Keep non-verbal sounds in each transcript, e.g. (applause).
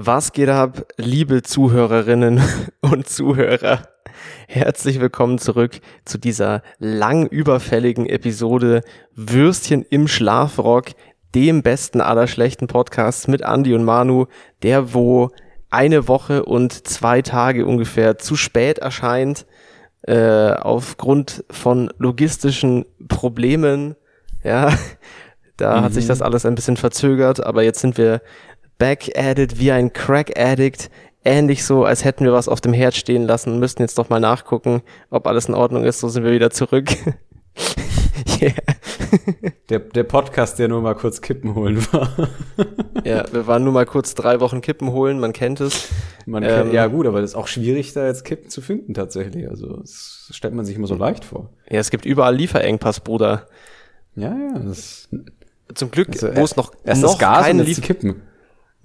Was geht ab, liebe Zuhörerinnen (laughs) und Zuhörer? Herzlich willkommen zurück zu dieser lang überfälligen Episode Würstchen im Schlafrock, dem besten aller schlechten Podcasts mit Andy und Manu, der wo eine Woche und zwei Tage ungefähr zu spät erscheint, äh, aufgrund von logistischen Problemen. Ja, (laughs) da mhm. hat sich mhm. das alles ein bisschen verzögert, aber jetzt sind wir back at it wie ein Crack Addict. Ähnlich so, als hätten wir was auf dem Herd stehen lassen, müssten jetzt doch mal nachgucken, ob alles in Ordnung ist. So sind wir wieder zurück. (laughs) yeah. der, der Podcast, der nur mal kurz Kippen holen war. ja, wir waren nur mal kurz drei Wochen Kippen holen, man kennt es. Man ähm, kennt, ja gut, aber das ist auch schwierig, da jetzt Kippen zu finden tatsächlich. Also das stellt man sich immer so leicht vor. Ja, es gibt überall Lieferengpass, Bruder. Ja, ja. Das, Zum Glück, also, wo es noch, erst noch das Gas keine Lief Kippen.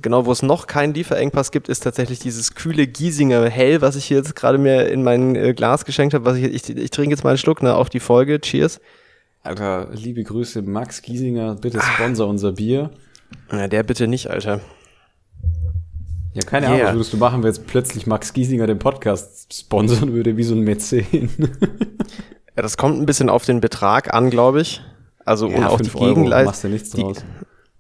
Genau, wo es noch keinen Lieferengpass gibt, ist tatsächlich dieses kühle Giesinger Hell, was ich hier jetzt gerade mir in mein äh, Glas geschenkt habe. Was ich, ich, ich trinke jetzt mal einen Schluck ne, auf die Folge. Cheers. Alter, liebe Grüße, Max Giesinger, bitte sponsor ah. unser Bier. Na, der bitte nicht, Alter. Ja, keine yeah. Ahnung, was würdest du machen, wenn jetzt plötzlich Max Giesinger den Podcast sponsern würde, wie so ein Mäzen? (laughs) ja, das kommt ein bisschen auf den Betrag an, glaube ich. Also ja, und auch die Gegenleistung. Machst du nichts draus.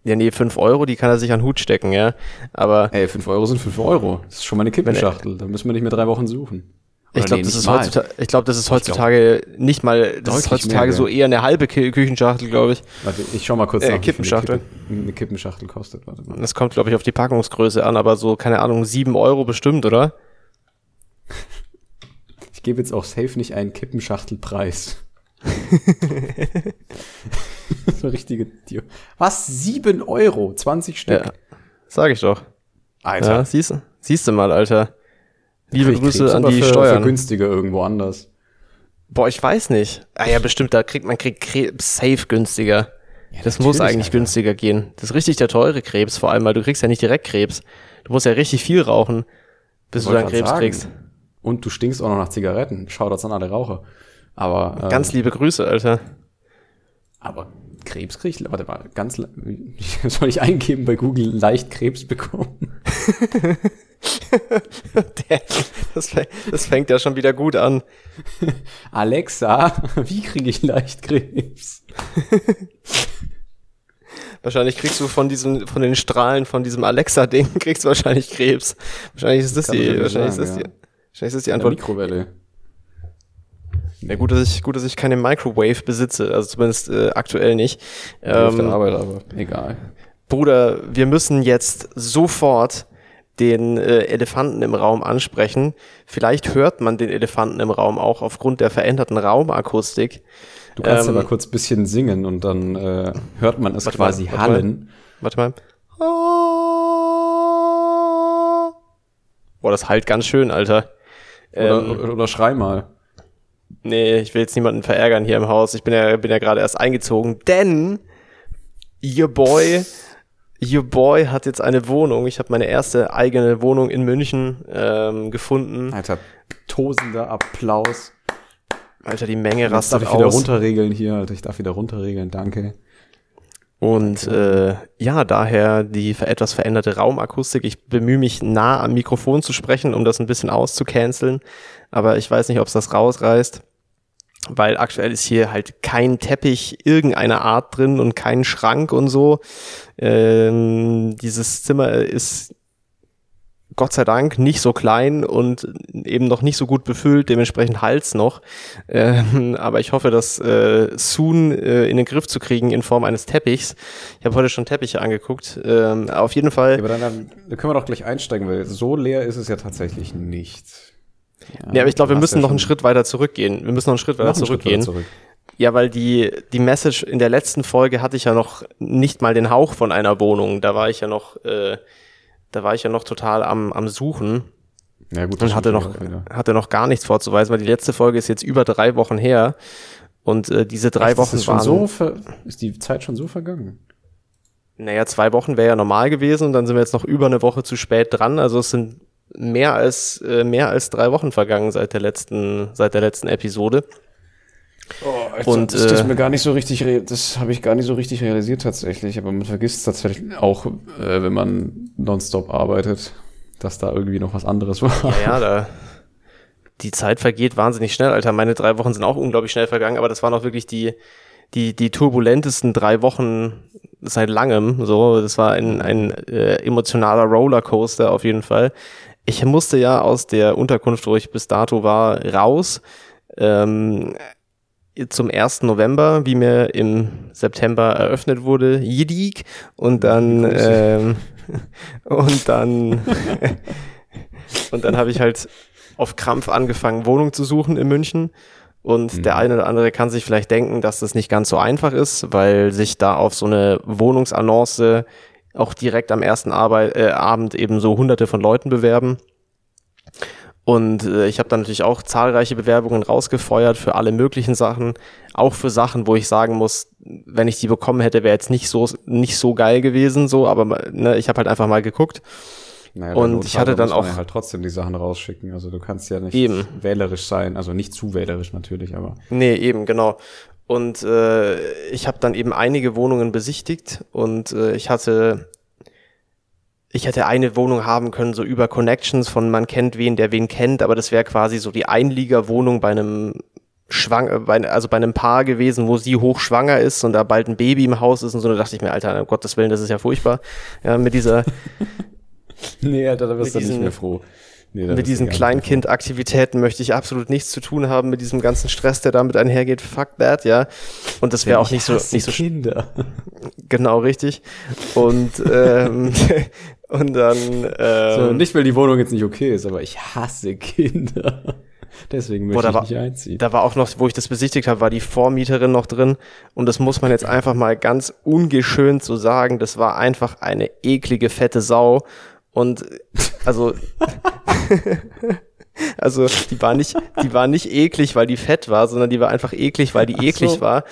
Ja, nee, 5 Euro, die kann er sich an den Hut stecken, ja. Aber. Ey, 5 Euro sind 5 Euro. Das ist schon mal eine Kippenschachtel. Da müssen wir nicht mehr drei Wochen suchen. ich glaube, nee, das, ist heutzutage, ich glaub, das ist heutzutage glaub, nicht mal, das ist heutzutage mehr, so eher eine halbe Küchenschachtel, glaube ich. Warte, ich schau mal kurz äh, nach, Kippenschachtel. Eine, Kippe, eine Kippenschachtel kostet. Warte mal. Das kommt, glaube ich, auf die Packungsgröße an, aber so, keine Ahnung, 7 Euro bestimmt, oder? ich gebe jetzt auch safe nicht einen Kippenschachtelpreis. (laughs) so richtige Tio. Was? Sieben Euro? 20 Stück? Ja, sag ich doch. Alter. Ja, siehst, siehst du mal, Alter. Liebe Grüße an die für, Steuern. Für günstiger irgendwo anders. Boah, ich weiß nicht. Ah ja, bestimmt, da kriegt man kriegt Krebs safe günstiger. Ja, das muss eigentlich Alter. günstiger gehen. Das ist richtig der teure Krebs, vor allem, weil du kriegst ja nicht direkt Krebs. Du musst ja richtig viel rauchen, bis du dann Krebs sagen. kriegst. Und du stinkst auch noch nach Zigaretten. Schau das an alle Raucher. Aber äh, ganz liebe Grüße, Alter. Aber Krebs krieg ich, warte mal, ganz (laughs) soll ich eingeben bei Google leicht Krebs bekommen? (laughs) Der, das, das fängt ja schon wieder gut an. (laughs) Alexa, wie kriege ich leicht Krebs? Wahrscheinlich kriegst du von diesem, von den Strahlen von diesem Alexa-Ding kriegst du wahrscheinlich Krebs. Wahrscheinlich ist das die, wahrscheinlich, sagen, ist das ja. die, wahrscheinlich ist das die Antwort. Mikrowelle. Ja, gut, dass ich, gut, dass ich keine Microwave besitze, also zumindest äh, aktuell nicht. Ähm, auf der Arbeit, aber egal. Bruder, wir müssen jetzt sofort den äh, Elefanten im Raum ansprechen. Vielleicht hört man den Elefanten im Raum auch aufgrund der veränderten Raumakustik. Du kannst ähm, ja mal kurz bisschen singen und dann äh, hört man es quasi mal, hallen. Warte mal. Boah, das halt ganz schön, Alter. Oder, ähm, oder schrei mal. Nee, ich will jetzt niemanden verärgern hier im Haus. Ich bin ja, bin ja gerade erst eingezogen, denn your boy, your boy hat jetzt eine Wohnung. Ich habe meine erste eigene Wohnung in München ähm, gefunden. Alter, tosender Applaus. Alter, die Menge rastet aus. Darf ich wieder runterregeln hier, Alter, ich darf wieder runterregeln, danke. Und äh, ja, daher die etwas veränderte Raumakustik. Ich bemühe mich nah am Mikrofon zu sprechen, um das ein bisschen auszucanceln. Aber ich weiß nicht, ob es das rausreißt weil aktuell ist hier halt kein Teppich irgendeiner Art drin und kein Schrank und so. Ähm, dieses Zimmer ist Gott sei Dank nicht so klein und eben noch nicht so gut befüllt, dementsprechend Hals noch. Ähm, aber ich hoffe, das äh, soon äh, in den Griff zu kriegen in Form eines Teppichs. Ich habe heute schon Teppiche angeguckt. Ähm, auf jeden Fall. Ja, aber dann, dann können wir doch gleich einsteigen, weil so leer ist es ja tatsächlich nicht. Ja, aber ich glaube, wir müssen noch einen Schritt weiter zurückgehen. Wir müssen noch einen Schritt weiter noch zurückgehen. Schritt weiter zurück. Ja, weil die, die Message in der letzten Folge hatte ich ja noch nicht mal den Hauch von einer Wohnung. Da war ich ja noch, äh, da war ich ja noch total am, am Suchen. Ja, gut, und hatte noch, hatte noch gar nichts vorzuweisen, weil die letzte Folge ist jetzt über drei Wochen her. Und äh, diese drei Echt, Wochen ist waren. So ist die Zeit schon so vergangen? Naja, zwei Wochen wäre ja normal gewesen und dann sind wir jetzt noch über eine Woche zu spät dran. Also es sind mehr als, äh, mehr als drei Wochen vergangen seit der letzten, seit der letzten Episode. Oh, also und das, das ist äh, mir gar nicht so richtig, das habe ich gar nicht so richtig realisiert tatsächlich, aber man vergisst es tatsächlich auch, äh, wenn man nonstop arbeitet. dass da irgendwie noch was anderes war. Ja, ja, da, die Zeit vergeht wahnsinnig schnell, Alter. Meine drei Wochen sind auch unglaublich schnell vergangen, aber das waren auch wirklich die, die, die turbulentesten drei Wochen seit langem. So, das war ein, ein äh, emotionaler Rollercoaster auf jeden Fall. Ich musste ja aus der Unterkunft, wo ich bis dato war, raus. Ähm, zum 1. November, wie mir im September eröffnet wurde, Jidik und dann ähm, (laughs) und dann (laughs) und dann habe ich halt auf Krampf angefangen, Wohnung zu suchen in München. Und mhm. der eine oder andere kann sich vielleicht denken, dass das nicht ganz so einfach ist, weil sich da auf so eine Wohnungsannonce auch direkt am ersten Arbeit, äh, Abend eben so hunderte von Leuten bewerben. Und äh, ich habe dann natürlich auch zahlreiche Bewerbungen rausgefeuert für alle möglichen Sachen, auch für Sachen, wo ich sagen muss, wenn ich die bekommen hätte, wäre jetzt nicht so nicht so geil gewesen, so, aber ne, ich habe halt einfach mal geguckt. Naja, und ich hatte dann auch ja halt trotzdem die Sachen rausschicken. Also du kannst ja nicht eben. wählerisch sein, also nicht zu wählerisch natürlich, aber nee eben genau. Und äh, ich habe dann eben einige Wohnungen besichtigt und äh, ich hatte ich hätte eine Wohnung haben können, so über Connections von man kennt wen, der wen kennt, aber das wäre quasi so die Einliegerwohnung bei einem Schwang, bei, also bei einem Paar gewesen, wo sie hochschwanger ist und da bald ein Baby im Haus ist und so, da dachte ich mir, Alter, um Gottes Willen, das ist ja furchtbar. Ja, mit dieser. (laughs) nee, Alter, da wirst du nicht mehr froh. Nee, mit diesen Kleinkindaktivitäten möchte ich absolut nichts zu tun haben, mit diesem ganzen Stress, der damit einhergeht. Fuck that, ja. Und das wäre auch nicht so, nicht so. Kinder. Genau, richtig. Und, ähm, (laughs) und dann. Ähm, so, nicht, weil die Wohnung jetzt nicht okay ist, aber ich hasse Kinder. (laughs) Deswegen möchte Boah, ich nicht einziehen. Da war auch noch, wo ich das besichtigt habe, war die Vormieterin noch drin. Und das muss man jetzt einfach mal ganz ungeschönt so sagen. Das war einfach eine eklige, fette Sau. Und also, (laughs) also die war nicht, die war nicht eklig, weil die fett war, sondern die war einfach eklig, weil die Ach eklig so. war.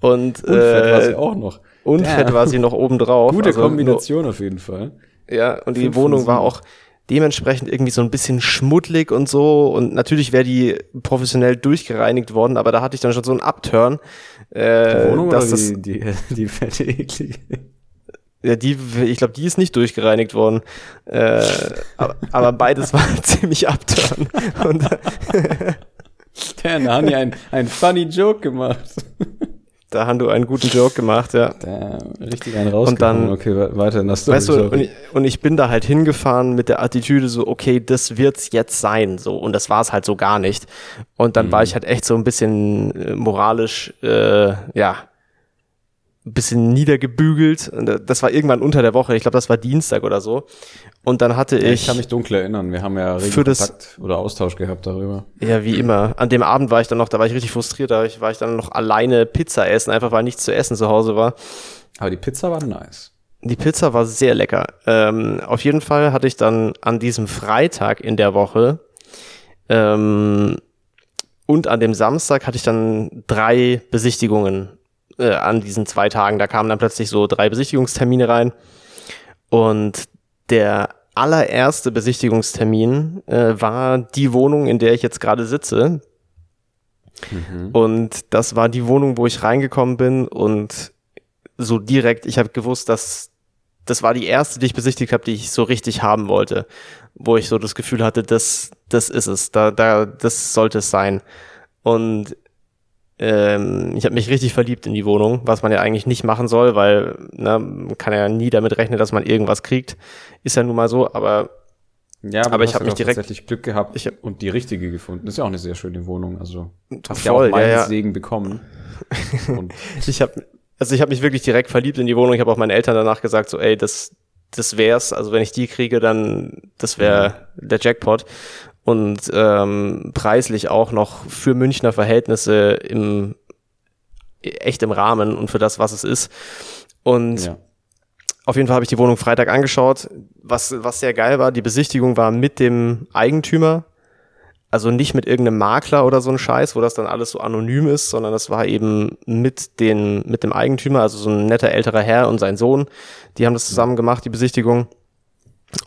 Und, und fett war sie äh, auch noch. Und fett war sie noch obendrauf. Gute also, Kombination nur, auf jeden Fall. Ja, und die Wohnung war auch dementsprechend irgendwie so ein bisschen schmuddelig und so. Und natürlich wäre die professionell durchgereinigt worden, aber da hatte ich dann schon so einen Upturn. Äh, die Wohnung dass oder die, die, die fette eklige? Ja, die, ich glaube, die ist nicht durchgereinigt worden. Äh, aber, aber beides war (laughs) ziemlich abturn. Und, (laughs) Damn, da haben die einen, einen funny Joke gemacht. Da haben du einen guten Joke gemacht, ja. Da, richtig einen rausgekommen. Und dann, okay, weiter in der Story. Weißt du, und ich, und ich, bin da halt hingefahren mit der Attitüde so, okay, das wird's jetzt sein, so. Und das war's halt so gar nicht. Und dann mhm. war ich halt echt so ein bisschen äh, moralisch, äh, ja, bisschen niedergebügelt. Das war irgendwann unter der Woche. Ich glaube, das war Dienstag oder so. Und dann hatte ich. ich kann mich dunkel erinnern. Wir haben ja regen Kontakt oder Austausch gehabt darüber. Ja, wie immer. An dem Abend war ich dann noch, da war ich richtig frustriert. Da war ich dann noch alleine Pizza essen, einfach weil nichts zu essen zu Hause war. Aber die Pizza war nice. Die Pizza war sehr lecker. Ähm, auf jeden Fall hatte ich dann an diesem Freitag in der Woche ähm, und an dem Samstag hatte ich dann drei Besichtigungen äh, an diesen zwei Tagen. Da kamen dann plötzlich so drei Besichtigungstermine rein. Und der allererste Besichtigungstermin äh, war die Wohnung, in der ich jetzt gerade sitze. Mhm. Und das war die Wohnung, wo ich reingekommen bin und so direkt, ich habe gewusst, dass das war die erste, die ich besichtigt habe, die ich so richtig haben wollte, wo ich so das Gefühl hatte, das, das ist es, da, da, das sollte es sein. Und ähm, ich habe mich richtig verliebt in die Wohnung, was man ja eigentlich nicht machen soll, weil ne, man kann ja nie damit rechnen, dass man irgendwas kriegt. Ist ja nun mal so, aber ja, aber, aber ich habe mich direkt tatsächlich Glück gehabt ich hab, und die richtige gefunden. Das ist ja auch eine sehr schöne Wohnung. Also hast voll, ja auch meinen ja, ja. Segen bekommen. (laughs) ich habe also ich habe mich wirklich direkt verliebt in die Wohnung. Ich habe auch meinen Eltern danach gesagt, so ey, das das wär's. Also wenn ich die kriege, dann das wäre der Jackpot und ähm, preislich auch noch für Münchner Verhältnisse im echt im Rahmen und für das, was es ist. Und ja. auf jeden Fall habe ich die Wohnung Freitag angeschaut. Was, was sehr geil war, die Besichtigung war mit dem Eigentümer. Also nicht mit irgendeinem Makler oder so ein Scheiß, wo das dann alles so anonym ist, sondern das war eben mit, den, mit dem Eigentümer, also so ein netter älterer Herr und sein Sohn. Die haben das zusammen gemacht, die Besichtigung.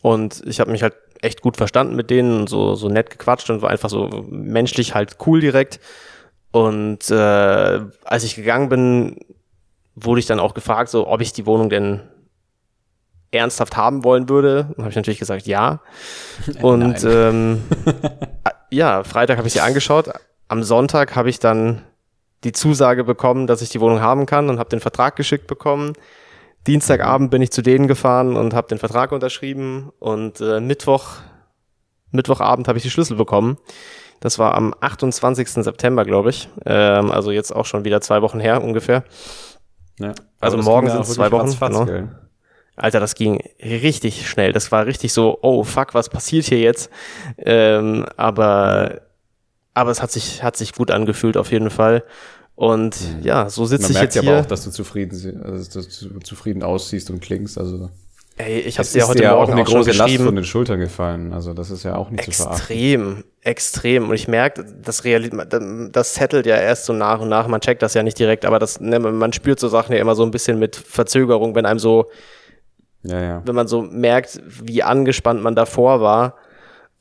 Und ich habe mich halt echt gut verstanden mit denen, so, so nett gequatscht und war einfach so menschlich halt cool direkt. Und äh, als ich gegangen bin, wurde ich dann auch gefragt, so ob ich die Wohnung denn ernsthaft haben wollen würde. Dann habe ich natürlich gesagt, ja. (laughs) Und ähm, (laughs) ja, Freitag habe ich sie angeschaut. Am Sonntag habe ich dann die Zusage bekommen, dass ich die Wohnung haben kann und habe den Vertrag geschickt bekommen. Dienstagabend bin ich zu denen gefahren und habe den Vertrag unterschrieben und äh, Mittwoch, Mittwochabend habe ich die Schlüssel bekommen. Das war am 28. September, glaube ich. Ähm, also jetzt auch schon wieder zwei Wochen her ungefähr. Ja, also morgen sind es zwei Wochen. Fatz, genau. Alter, das ging richtig schnell. Das war richtig so, oh fuck, was passiert hier jetzt? Ähm, aber, aber es hat sich, hat sich gut angefühlt auf jeden Fall. Und mhm. ja, so sitze ich jetzt hier. Man merkt aber auch, dass du zufrieden, also, dass du zufrieden aussiehst und klingst. Also Ey, ich habe dir ja heute dir Morgen auch eine auch große Last von den Schultern gefallen. Also das ist ja auch nicht extrem, zu verachten. Extrem, extrem. Und ich merke, das das settelt ja erst so nach und nach. Man checkt das ja nicht direkt, aber das, ne, man spürt so Sachen ja immer so ein bisschen mit Verzögerung, wenn einem so, ja, ja. wenn man so merkt, wie angespannt man davor war.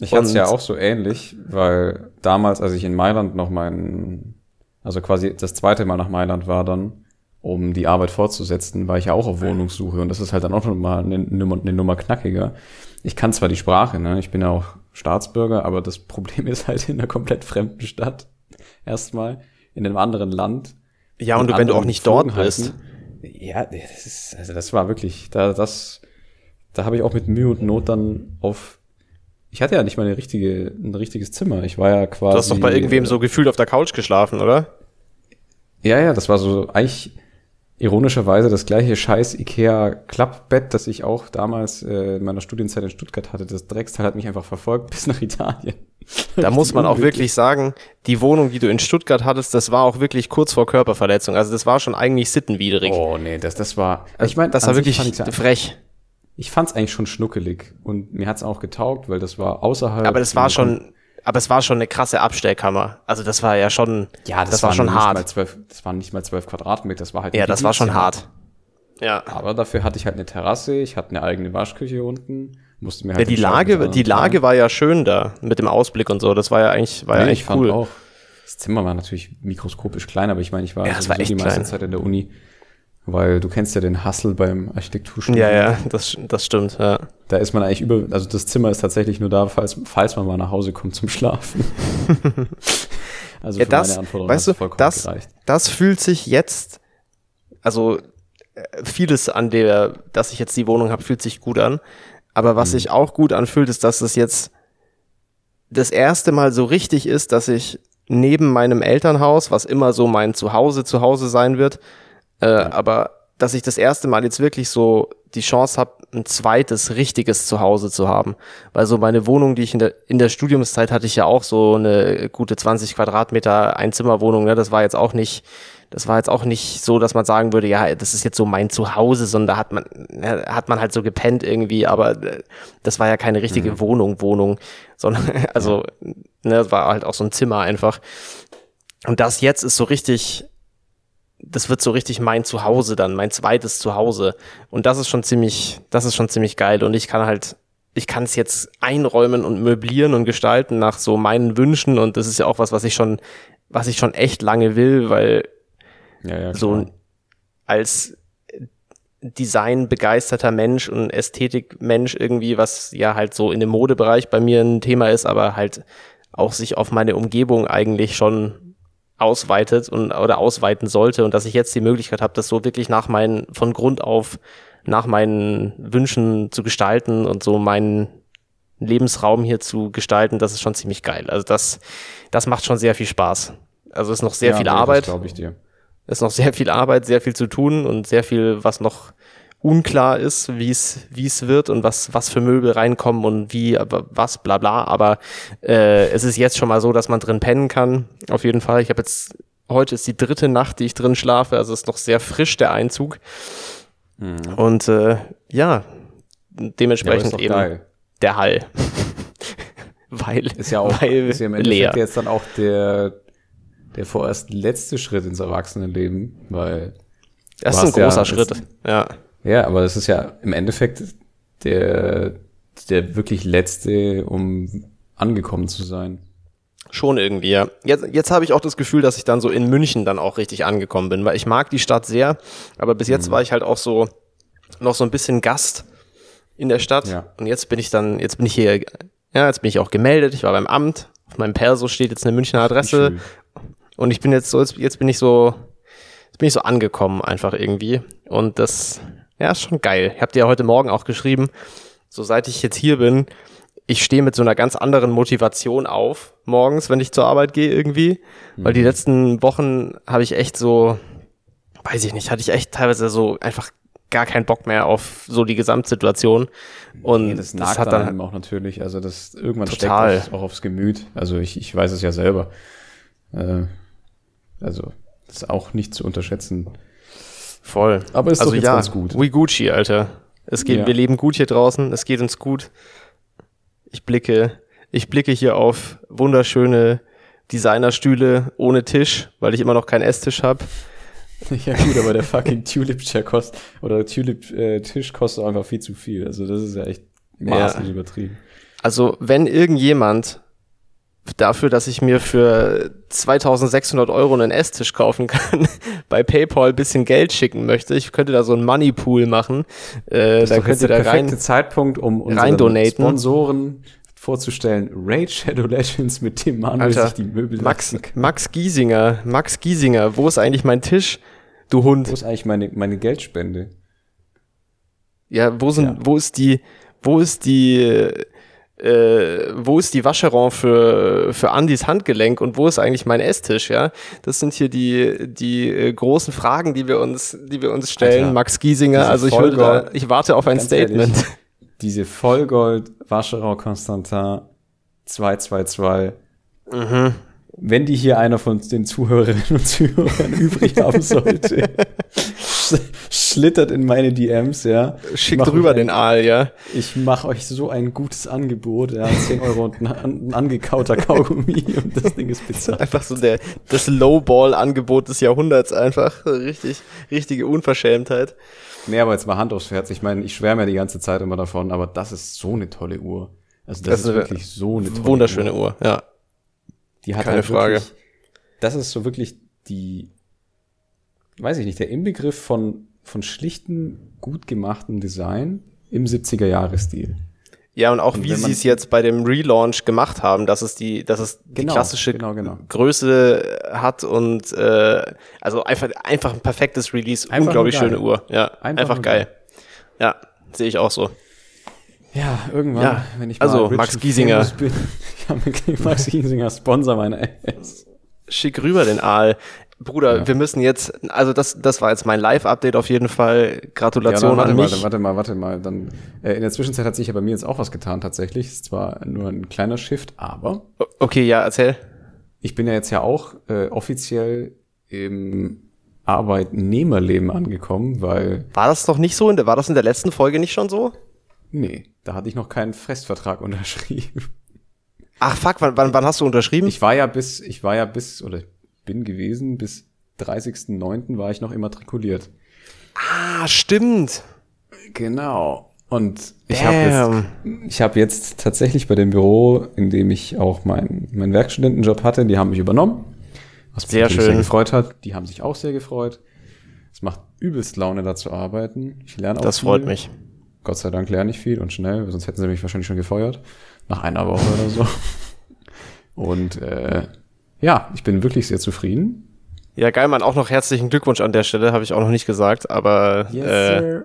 Ich hatte es ja auch so ähnlich, weil damals, als ich in Mailand noch mein, also quasi das zweite Mal nach Mailand war dann, um die Arbeit fortzusetzen, war ich ja auch auf Wohnungssuche und das ist halt dann auch schon mal eine, eine Nummer knackiger. Ich kann zwar die Sprache, ne? ich bin ja auch Staatsbürger, aber das (laughs) Problem ist halt in einer komplett fremden Stadt erstmal, in einem anderen Land. Ja, und du, wenn du auch nicht dort bist. Ja, das ist, also das war wirklich, da, das, da habe ich auch mit Mühe und Not dann auf ich hatte ja nicht mal eine richtige, ein richtiges Zimmer. Ich war ja quasi. Du hast doch bei irgendwem so gefühlt auf der Couch geschlafen, oder? Ja, ja, das war so eigentlich ironischerweise das gleiche scheiß Ikea Klappbett, das ich auch damals äh, in meiner Studienzeit in Stuttgart hatte. Das Drecksteil hat mich einfach verfolgt (laughs) bis nach Italien. Da muss man auch wirklich sagen, die Wohnung, die du in Stuttgart hattest, das war auch wirklich kurz vor Körperverletzung. Also das war schon eigentlich sittenwidrig. Oh nee, das, das war. Also ich meine, das war wirklich frech. Ich fand's eigentlich schon schnuckelig und mir hat's auch getaugt, weil das war außerhalb. Aber das war schon, aber es war schon eine krasse Abstellkammer. Also das war ja schon, ja, das, das war schon hart. Mal 12, das waren nicht mal zwölf Quadratmeter, das war halt. Ja, das war schon hart. Ja. Aber dafür hatte ich halt eine Terrasse, ich hatte eine eigene Waschküche unten, musste mir halt. Ja, die Lage, die Lage war ja schön da mit dem Ausblick und so. Das war ja eigentlich, war nee, ja echt cool. Auch, das Zimmer war natürlich mikroskopisch klein, aber ich meine, ich war, ja, das war echt die meiste klein. Zeit in der Uni weil du kennst ja den Hustle beim Architekturstudium. Ja, ja, das, das stimmt, ja. Da ist man eigentlich über, also das Zimmer ist tatsächlich nur da, falls, falls man mal nach Hause kommt zum Schlafen. (laughs) also ja, das, meine Anforderungen weißt du, das, gereicht. das fühlt sich jetzt, also äh, vieles an der, dass ich jetzt die Wohnung habe, fühlt sich gut an. Aber was mhm. sich auch gut anfühlt, ist, dass es jetzt das erste Mal so richtig ist, dass ich neben meinem Elternhaus, was immer so mein Zuhause zu Hause sein wird, äh, ja. Aber dass ich das erste Mal jetzt wirklich so die Chance habe, ein zweites richtiges Zuhause zu haben. Weil so meine Wohnung, die ich in der, in der Studiumszeit hatte ich ja auch so eine gute 20 Quadratmeter Einzimmerwohnung. Ne? Das war jetzt auch nicht, das war jetzt auch nicht so, dass man sagen würde, ja, das ist jetzt so mein Zuhause, sondern da hat man, hat man halt so gepennt irgendwie, aber äh, das war ja keine richtige mhm. Wohnung, Wohnung, sondern, (laughs) also, ne, das war halt auch so ein Zimmer einfach. Und das jetzt ist so richtig, das wird so richtig mein Zuhause dann, mein zweites Zuhause. Und das ist schon ziemlich, das ist schon ziemlich geil. Und ich kann halt, ich kann es jetzt einräumen und möblieren und gestalten nach so meinen Wünschen. Und das ist ja auch was, was ich schon, was ich schon echt lange will, weil ja, ja, so als Design begeisterter Mensch und Ästhetik-Mensch irgendwie, was ja halt so in dem Modebereich bei mir ein Thema ist, aber halt auch sich auf meine Umgebung eigentlich schon ausweitet und oder ausweiten sollte und dass ich jetzt die Möglichkeit habe, das so wirklich nach meinen von Grund auf nach meinen Wünschen zu gestalten und so meinen Lebensraum hier zu gestalten, das ist schon ziemlich geil. Also das das macht schon sehr viel Spaß. Also ist noch sehr ja, viel nee, Arbeit. glaube ich dir. Ist noch sehr viel Arbeit, sehr viel zu tun und sehr viel, was noch unklar ist, wie es wie es wird und was was für Möbel reinkommen und wie was bla bla. Aber äh, es ist jetzt schon mal so, dass man drin pennen kann. Auf jeden Fall. Ich habe jetzt heute ist die dritte Nacht, die ich drin schlafe. Also ist noch sehr frisch der Einzug. Mhm. Und äh, ja, dementsprechend ja, eben geil. der Hall. (laughs) weil ist ja auch weil ist ja im Endeffekt leer. jetzt dann auch der der vorerst letzte Schritt ins Erwachsenenleben, weil das ist ein großer ja, Schritt. Ja. Ja, aber das ist ja im Endeffekt der, der wirklich letzte, um angekommen zu sein. Schon irgendwie, ja. Jetzt, jetzt habe ich auch das Gefühl, dass ich dann so in München dann auch richtig angekommen bin, weil ich mag die Stadt sehr, aber bis jetzt mhm. war ich halt auch so noch so ein bisschen Gast in der Stadt. Ja. Und jetzt bin ich dann, jetzt bin ich hier, ja, jetzt bin ich auch gemeldet. Ich war beim Amt. Auf meinem Perso steht jetzt eine Münchner Adresse. Und ich bin jetzt so, jetzt, jetzt bin ich so, jetzt bin ich so angekommen einfach irgendwie. Und das, ja, ist schon geil. Ich hab dir ja heute Morgen auch geschrieben, so seit ich jetzt hier bin, ich stehe mit so einer ganz anderen Motivation auf morgens, wenn ich zur Arbeit gehe irgendwie. Weil die letzten Wochen habe ich echt so, weiß ich nicht, hatte ich echt teilweise so einfach gar keinen Bock mehr auf so die Gesamtsituation. Und Nee, das nagt hat dann dann auch natürlich. Also das irgendwann Total. steckt das auch aufs Gemüt. Also ich, ich weiß es ja selber. Äh, also das ist auch nicht zu unterschätzen. Voll. Aber ist also doch jetzt ja, ganz gut. We Gucci, Alter. Es geht, Ja. wir leben gut hier draußen, es geht uns gut. Ich blicke, ich blicke hier auf wunderschöne Designerstühle ohne Tisch, weil ich immer noch keinen Esstisch habe. (laughs) Ja gut, aber der fucking Tulip-Chair kostet, oder Tulip-Tisch kostet einfach viel zu viel. Also das ist ja echt maßlos übertrieben. Also, wenn irgendjemand dafür, dass ich mir für 2600 Euro einen Esstisch kaufen kann, (laughs) bei PayPal ein bisschen Geld schicken möchte, ich könnte da so einen Moneypool machen, äh, Das dann könnt ihr der da perfekte rein. Zeitpunkt, um unseren rein donaten. Sponsoren vorzustellen. Raid Shadow Legends, mit dem Manuel Alter, sich die Möbel Max. Max Giesinger, Max Giesinger, wo ist eigentlich mein Tisch? Du Hund. Wo ist eigentlich meine, meine Geldspende? Ja, wo sind, Ja. wo ist die, wo ist die, äh, wo ist die Wascheron für, für Andys Handgelenk und wo ist eigentlich mein Esstisch, ja? Das sind hier die, die äh, großen Fragen, die wir uns, die wir uns stellen. Alter, Max Giesinger, also ich würde da, Vollgold- ich warte auf ein Statement. ehrlich, diese Vollgold Vacheron Constantin 222. Mhm. Wenn die hier einer von den Zuhörerinnen und Zuhörern (laughs) übrig haben sollte, schlittert in meine DMs, ja. Schickt rüber den Aal, ja? Ich mache euch so ein gutes Angebot, ja. 10 Euro und ein, ein angekauter Kaugummi (laughs) und das Ding ist bezahlt. Einfach so der, das Lowball-Angebot des Jahrhunderts einfach. Richtig, richtige Unverschämtheit. Nee, aber jetzt mal Hand aufs Herz. Ich meine, ich schwärme ja die ganze Zeit immer davon, aber das ist so eine tolle Uhr. Also das, Das ist wirklich so eine tolle Wunderschöne Uhr, ja. Die hat Keine halt Frage. Wirklich, das ist so wirklich die, weiß ich nicht, der Inbegriff von, von schlichtem, gut gemachten Design im 70er-Jahre-Stil. Ja, und auch Und wie sie es jetzt bei dem Relaunch gemacht haben, dass es die, dass es die Genau, klassische genau, genau. Größe hat und äh, also einfach einfach ein perfektes Release, Einfach unglaublich geil. schöne Uhr. Ja, Einfach einfach, nur geil. Ja, sehe ich auch so. Ja, irgendwann, Ja, wenn ich also, rich Max Giesinger. bin, (laughs) ja, Max Giesinger, Sponsor meiner Ass. Schick rüber den Aal. Bruder, Ja. wir müssen jetzt, also das, das war jetzt mein Live-Update auf jeden Fall. Ja, Gratulation dann warte an mal, mich. dann warte mal, warte mal. Dann, äh, in der Zwischenzeit hat sich ja bei mir jetzt auch was getan tatsächlich. Ist zwar nur ein kleiner Shift, aber Okay, ja, erzähl. ich bin ja jetzt ja auch äh, offiziell im Arbeitnehmerleben angekommen, weil, War das doch nicht so? In der, war das in der letzten Folge nicht schon so? nee, da hatte ich noch keinen Festvertrag (laughs) unterschrieben. Ach fuck, wann, wann, wann hast du unterschrieben? Ich war ja bis, ich war ja bis, oder bin gewesen, bis 30.09. war ich noch immatrikuliert. ah, stimmt. Genau. Und ich habe jetzt, ich habe jetzt tatsächlich bei dem Büro, in dem ich auch meinen meinen Werkstudentenjob hatte, die haben mich übernommen. Was mich Sehr schön. sehr gefreut hat. Die haben sich auch sehr gefreut. Es macht übelst Laune, da zu arbeiten. Ich lerne auch Das viel. freut mich. Gott sei Dank lerne ich viel und schnell, sonst hätten sie mich wahrscheinlich schon gefeuert. Nach einer Woche oder so. (laughs) Und äh, ja, ich bin wirklich sehr zufrieden. Ja, geil, Mann. Auch noch herzlichen Glückwunsch an der Stelle, habe ich auch noch nicht gesagt, aber äh,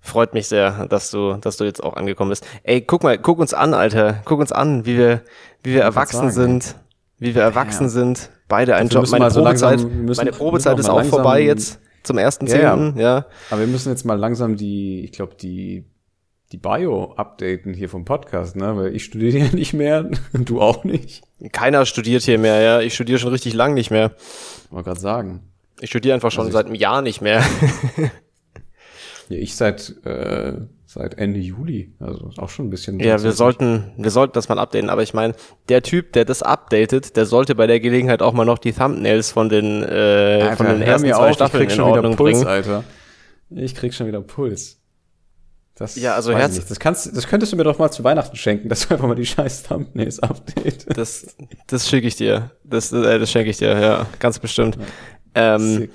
freut mich sehr, dass du, dass du jetzt auch angekommen bist. Ey, guck mal, guck uns an, Alter. Guck uns an, wie wir, wie wir erwachsen sagen, sind. Wie wir erwachsen Ja. sind. Beide einen Dafür Job. Meine so Probezeit, müssen- meine Probezeit ist auch vorbei jetzt zum ersten Ja, ja. Ja. Aber wir müssen jetzt mal langsam die, ich glaube, die, die Bio updaten hier vom Podcast, ne? Weil ich studiere (laughs) ja nicht mehr, du auch nicht. Keiner studiert hier mehr, ja. Ich studiere schon richtig lang nicht mehr. Wollte gerade sagen. Ich studiere einfach schon Also seit einem Jahr nicht mehr. (laughs) Ja, ich seit, äh, seit Ende Juli. Also auch schon ein bisschen. Ja, wir sollten, wir sollten das mal updaten, aber ich meine, der Typ, der das updatet, der sollte bei der Gelegenheit auch mal noch die Thumbnails von den, äh, Alter, von den ersten zwei auf, Staffeln ich krieg in schon wieder Ordnung Puls, bringen. Alter. Ich krieg schon wieder Puls. Das, Ja, also Herz-. Das kannst, das könntest du mir doch mal zu Weihnachten schenken, dass du einfach mal die scheiß Thumbnails update. Das, das schicke ich dir. Das, äh, das schenke ich dir, ja, ganz bestimmt. Ähm, Sick.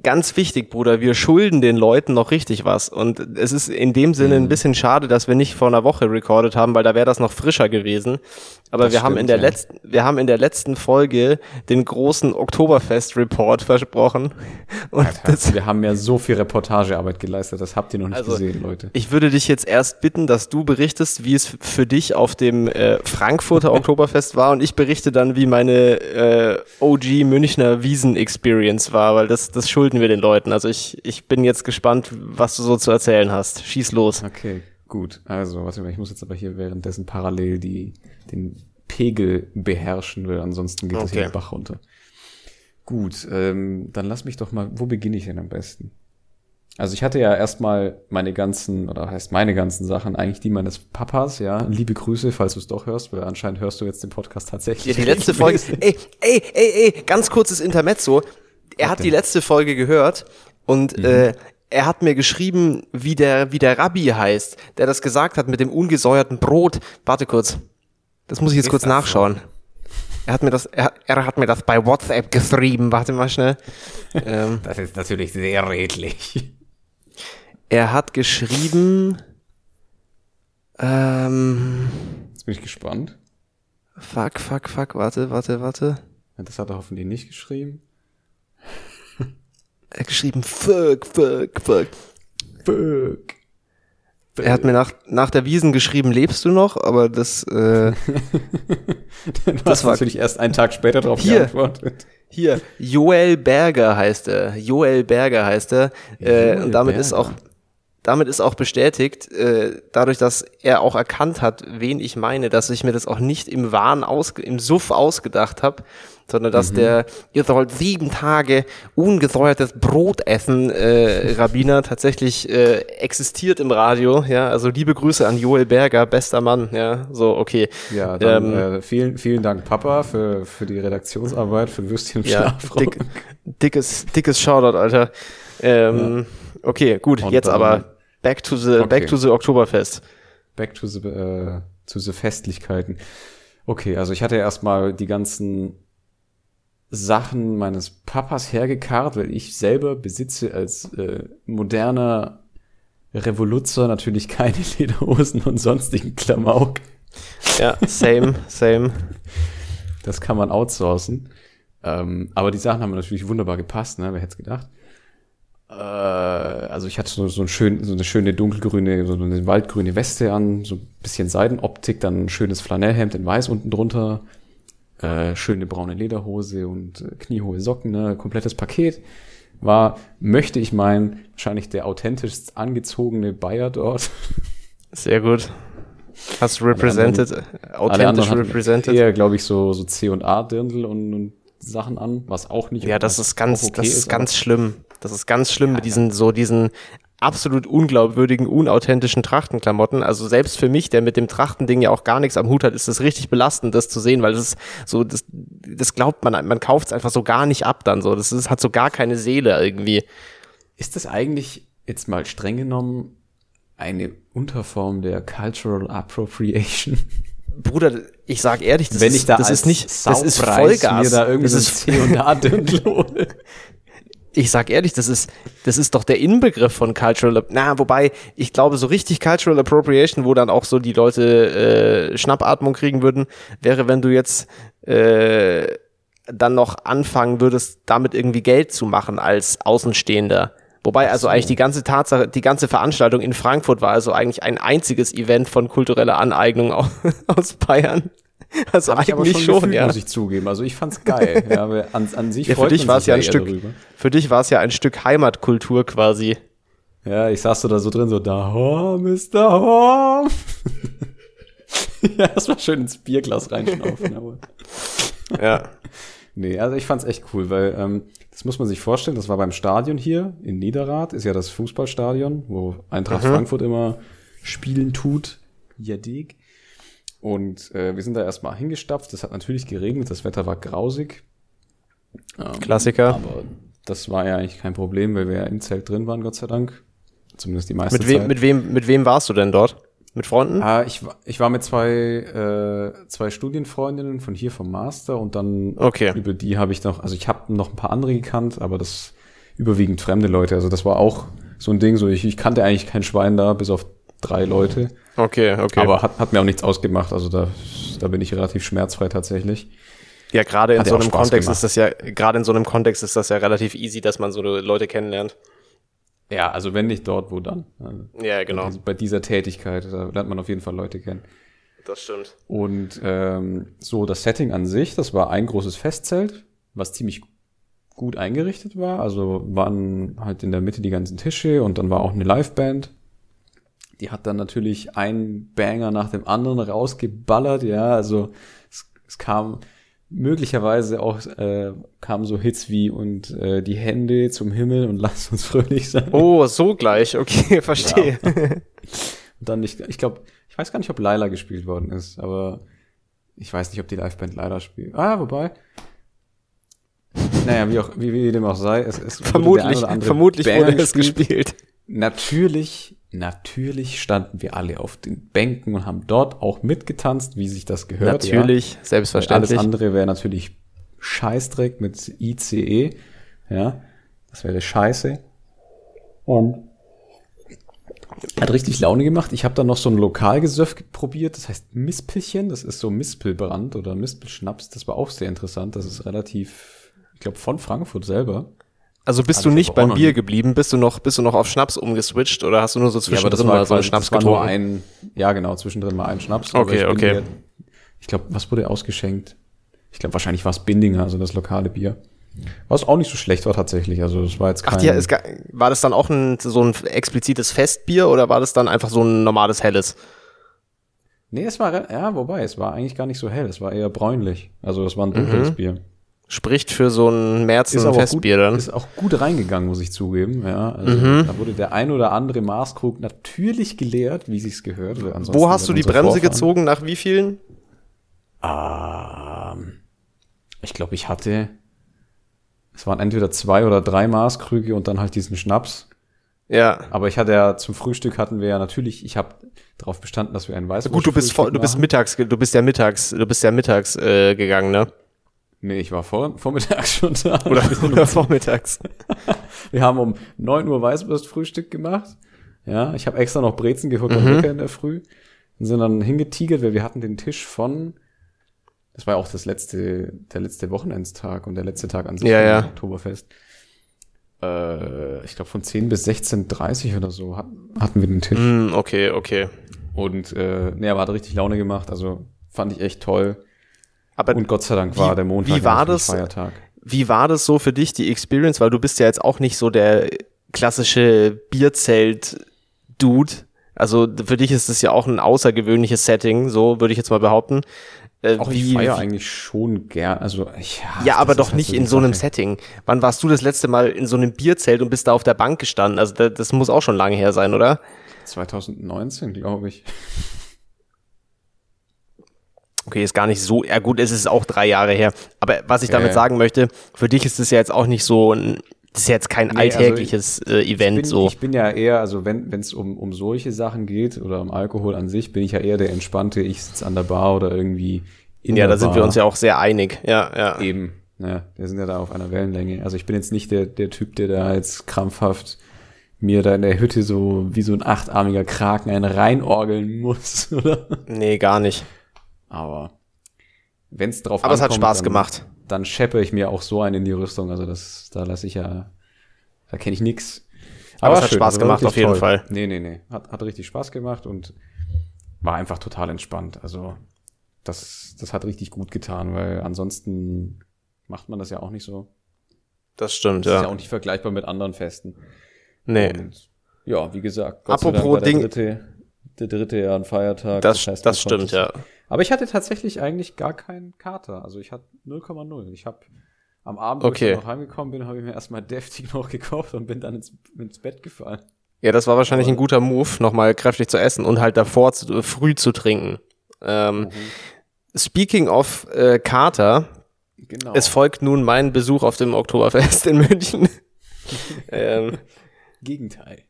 Ganz wichtig, Bruder, wir schulden den Leuten noch richtig was. Und es ist in dem Sinne ein mhm. bisschen schade, dass wir nicht vor einer Woche recorded haben, weil da wäre das noch frischer gewesen. Aber das wir stimmt, haben in der ja. letzten, wir haben in der letzten Folge den großen Oktoberfest-Report versprochen. (laughs) Und Alter, wir haben ja so viel Reportagearbeit geleistet, das habt ihr noch nicht also, gesehen, Leute. Ich würde dich jetzt erst bitten, dass du berichtest, wie es für dich auf dem äh, Frankfurter (laughs) Oktoberfest war und ich berichte dann, wie meine äh, OG Münchner Wiesen-Experience war, weil das, das schulden wir den Leuten. Also ich, ich bin jetzt gespannt, was du so zu erzählen hast. Schieß los. Okay, gut. Also, was ich muss jetzt aber hier währenddessen parallel die den Pegel beherrschen will, ansonsten geht okay. das hier den Bach runter. Gut, ähm, dann lass mich doch mal, wo beginne ich denn am besten? Also ich hatte ja erstmal meine ganzen, oder heißt meine ganzen Sachen, eigentlich die meines Papas, ja. Liebe Grüße, falls du es doch hörst, weil anscheinend hörst du jetzt den Podcast tatsächlich. Ja, die letzte Folge, ey, ey, ey, ey, ganz kurzes Intermezzo. Er hat die letzte Folge gehört und mhm. äh, er hat mir geschrieben, wie der, wie der Rabbi heißt, der das gesagt hat mit dem ungesäuerten Brot. Warte kurz. Das muss ich jetzt kurz nachschauen. Er hat mir das, er, er, hat mir das bei WhatsApp geschrieben. Warte mal schnell. (laughs) ähm, das ist natürlich sehr redlich. Er hat geschrieben. Ähm, jetzt bin ich gespannt. Fuck, fuck, fuck. Warte, warte, warte. Das hat er hoffentlich nicht geschrieben. Er hat geschrieben, fuck, fuck, fuck. Fuck. Er hat mir nach, nach der Wiesen geschrieben, lebst du noch? Aber das, äh, (laughs) das war natürlich erst einen Tag später darauf hier, geantwortet. Hier, Joel Berger heißt er. Joel Berger heißt er. Äh, und damit Berger. ist auch, damit ist auch bestätigt, äh, dadurch, dass er auch erkannt hat, wen ich meine, dass ich mir das auch nicht im Wahn aus, im Suff ausgedacht habe, sondern dass mhm. der, ihr sollt sieben Tage ungesäuertes Brot essen, äh, Rabbiner tatsächlich äh, existiert im Radio. Ja, also liebe Grüße an Joel Berger, bester Mann. Ja, so okay. Ja, dann, ähm, äh, vielen, vielen Dank Papa für für die Redaktionsarbeit für Würstchen ja, dick, dickes dickes Shoutout, Alter. Ähm, ja. Okay, gut. Und jetzt dann, aber back to the okay. back to the Oktoberfest. Back to the äh, zu the Festlichkeiten. Okay, also ich hatte erstmal die ganzen Sachen meines Papas hergekarrt, weil ich selber besitze als äh, moderner Revoluzer natürlich keine (laughs) Lederhosen und sonstigen Klamauk. Ja, same, same. Das kann man outsourcen. Ähm, aber die Sachen haben natürlich wunderbar gepasst, ne? Wer hätte es gedacht? Äh, also ich hatte so, so, ein schön, so eine schöne dunkelgrüne, so eine waldgrüne Weste an, so ein bisschen Seidenoptik, dann ein schönes Flanellhemd in weiß unten drunter, äh, schöne braune Lederhose und äh, kniehohe Socken, ne, komplettes Paket. War, möchte ich meinen, wahrscheinlich der authentischst angezogene Bayer dort. (laughs) Sehr gut. Hast du represented, äh, authentisch represented? Eher, glaube ich, so, so C und A-Dirndl und, und Sachen an, was auch nicht. Ja, das ist ganz, okay das ist, ist ganz schlimm. Das ist ganz schlimm ja, mit diesen, so diesen absolut unglaubwürdigen, unauthentischen Trachtenklamotten. Also selbst für mich, der mit dem Trachtending ja auch gar nichts am Hut hat, ist es richtig belastend, das zu sehen, weil das ist so, das, das glaubt man, man kauft es einfach so gar nicht ab dann so. Das ist, hat so gar keine Seele irgendwie. Ist das eigentlich jetzt mal streng genommen eine Unterform der Cultural Appropriation? (laughs) Bruder, ich sag ehrlich, das, Wenn ist, da das ist nicht, das ist Vollgas. Mir da irgendwie das ist C und A (laughs) ich sag ehrlich, das ist, das ist doch der Inbegriff von Cultural, na, wobei, ich glaube, so richtig Cultural Appropriation, wo dann auch so die Leute äh, Schnappatmung kriegen würden, wäre, wenn du jetzt äh, dann noch anfangen würdest, damit irgendwie Geld zu machen als Außenstehender. Wobei also eigentlich die ganze Tatsache, die ganze Veranstaltung in Frankfurt war also eigentlich ein einziges Event von kultureller Aneignung (laughs) aus Bayern. Also Hab eigentlich schon, schon ja. muss ich zugeben. Also ich fand's geil. ja, an, an sich (laughs) ja, für dich war es ja ein Stück. Darüber. Für dich war es ja ein Stück Heimatkultur quasi. Ja, ich saß so da so drin, so da Horm Mr. Horm. (laughs) ja, erstmal schön ins Bierglas reinschnaufen. aber. ja. Nee, also ich fand's echt cool, weil ähm, das muss man sich vorstellen, das war beim Stadion hier in Niederrad, ist ja das Fußballstadion, wo Eintracht mhm. Frankfurt immer spielen tut. Jadig. Und äh, wir sind da erstmal hingestapft. Es hat natürlich geregnet, das Wetter war grausig. Ähm, Klassiker. Aber das war ja eigentlich kein Problem, weil wir ja im Zelt drin waren, Gott sei Dank. Zumindest die meiste mit wem, Zeit. Mit wem, mit wem warst du denn dort? Mit Freunden? Ah, ich, ich war mit zwei, äh, zwei Studienfreundinnen von hier vom Master und dann okay. über die habe ich noch, also ich habe noch ein paar andere gekannt, aber das überwiegend fremde Leute. Also das war auch so ein Ding, so ich, ich kannte eigentlich kein Schwein da, bis auf drei Leute. Okay, okay. Aber hat, hat mir auch nichts ausgemacht. Also da, da bin ich relativ schmerzfrei tatsächlich. Ja, gerade in so einem Kontext gemacht. ist das ja, gerade in so einem Kontext ist das ja relativ easy, dass man so Leute kennenlernt. Ja, also wenn nicht dort, wo dann? Also Ja, genau. Bei dieser Tätigkeit, da lernt man auf jeden Fall Leute kennen. Das stimmt. Und ähm, so das Setting an sich, das war ein großes Festzelt, was ziemlich gut eingerichtet war. Also waren halt in der Mitte die ganzen Tische und dann war auch eine Liveband. Die hat dann natürlich einen Banger nach dem anderen rausgeballert, ja. Also es, es kam möglicherweise auch äh, kamen so Hits wie und äh, die Hände zum Himmel und (laughs) lass uns fröhlich sein. Oh, so gleich. Okay, (laughs) verstehe. (laughs) Und dann, ich, ich glaube, ich weiß gar nicht, ob Laila gespielt worden ist, aber ich weiß nicht, ob die Liveband Laila spielt. Ah, wobei. Naja, wie, auch, wie, wie dem auch sei, es, ein vermutlich, vermutlich Banger wurde es gespielt. Natürlich, natürlich standen wir alle auf den Bänken und haben dort auch mitgetanzt, wie sich das gehört. Natürlich, Ja. Alles selbstverständlich. andere wäre natürlich Scheißdreck mit ICE. Ja, das wäre scheiße. Und hat richtig Laune gemacht. Ich habe dann noch so ein Lokalgesöff probiert, das heißt Mispelchen. Das ist so Mispelbrand oder Mispelschnaps. Das war auch sehr interessant. Das ist relativ, ich glaube, von Frankfurt selber. Also bist du ich nicht beim Bier nie. geblieben? Bist du noch, bist du noch auf Schnaps umgeswitcht oder hast du nur so zwischendrin mal so einen Schnaps getrunken? ein, ja genau, zwischendrin mal ein Schnaps. Okay, ich okay. der- ich glaube, was wurde ausgeschenkt? Ich glaube, wahrscheinlich war es Bindinger, also das lokale Bier. Was auch nicht so schlecht war tatsächlich. Also das war jetzt kein. Ach ja, es, ga- war das dann auch ein, so ein explizites Festbier oder war das dann einfach so ein normales helles? nee, es war, ja, wobei, es war eigentlich gar nicht so hell. Es war eher bräunlich. Also es war ein dunkles Mhm. Bier. Spricht für so ein Märzen auch gut, Festbier dann. ist auch gut reingegangen, muss ich zugeben. Ja, also Mhm. da wurde der ein oder andere Maßkrug natürlich geleert, wie sich's gehört. Oder ansonsten Wo hast du die Bremse Vorfahren- gezogen? Nach wie vielen? Ähm, ich glaube, ich hatte, es waren entweder zwei oder drei Maßkrüge und dann halt diesen Schnaps. Ja. Aber ich hatte ja zum Frühstück hatten wir ja natürlich, ich habe darauf bestanden, dass wir ein Weißwurst Gut, du bist voll, du bist mittags, du bist ja mittags, du bist ja mittags äh, gegangen, ne? Nee, ich war vor, vormittags schon da. Oder, (laughs) oder vormittags. (laughs) Wir haben um 9 Uhr Weißwurstfrühstück gemacht. Ja, ich habe extra noch Brezen geholt Mhm. Bäcker in der Früh. Und sind dann hingetigert, weil wir hatten den Tisch von, das war ja auch das letzte, der letzte Wochenendstag und der letzte Tag an sich Ja, ja. Oktoberfest. Äh, ich glaube von 10 bis 16.30 oder so hat, hatten wir den Tisch. Hm, okay, okay. Und äh, nee, aber hat richtig Laune gemacht. Also fand ich echt toll. Aber Und Gott sei Dank wie- war der Montag wie war das? Feiertag. wie war das so für dich, die Experience? Weil du bist ja jetzt auch nicht so der klassische Bierzelt-Dude. Also für dich ist das ja auch ein außergewöhnliches Setting, so würde ich jetzt mal behaupten. Äh, Auch ich feiere eigentlich schon gern. Also ich, Ja, aber das doch halt nicht so in so einem. Setting. Wann warst du das letzte Mal in so einem Bierzelt und bist da auf der Bank gestanden? Also da, das muss auch schon lange her sein, oder? 2019, glaube ich. Okay, ist gar nicht so, ja gut, es ist auch drei Jahre her. Aber was ich Ja, damit ja. sagen möchte, für dich ist das ja jetzt auch nicht so ein, das ist ja jetzt kein Nee, also alltägliches äh, Event bin, so. Ich bin ja eher, also wenn es um, um solche Sachen geht oder um Alkohol an sich, bin ich ja eher der entspannte, ich sitze an der Bar oder irgendwie in ja, der da sind Bar. wir uns ja auch sehr einig. Ja, ja. Eben, ja, wir sind ja da auf einer Wellenlänge. Also ich bin jetzt nicht der, der Typ, der da jetzt krampfhaft mir da in der Hütte so wie so ein achtarmiger Kraken einen reinorgeln muss, (laughs) oder? Nee, gar nicht. Aber wenn es drauf Aber es hat ankommt, Spaß dann, gemacht. Dann scheppe ich mir auch so einen in die Rüstung. Also das, da lasse ich ja, da kenne ich nix. Aber es hat schön, Spaß war gemacht, auf jeden Fall. Nee, nee, nee. Hat, hat richtig Spaß gemacht und war einfach total entspannt. Also das, das hat richtig gut getan, weil ansonsten macht man das ja auch nicht so. Das stimmt, Das ist ja ja. auch nicht vergleichbar mit anderen Festen. Nee. Und ja, wie gesagt, Gott sei Apropos Dank war Ding- der dritte, der dritte ja ein Feiertag. Das, heißt, das man konnte stimmt, ja. Aber ich hatte tatsächlich eigentlich gar keinen Kater. Also ich hatte 0,0. Ich habe am Abend, wo Okay. ich noch heimgekommen bin, habe ich mir erstmal (laughs) deftig noch gekauft und bin dann ins, ins Bett gefallen. Ja, das war wahrscheinlich Aber- ein guter Move, nochmal kräftig zu essen und halt davor zu, äh, früh zu trinken. Ähm, Speaking of äh, Kater, Genau. es folgt nun mein Besuch auf dem Oktoberfest in München. (laughs) ähm, Gegenteil.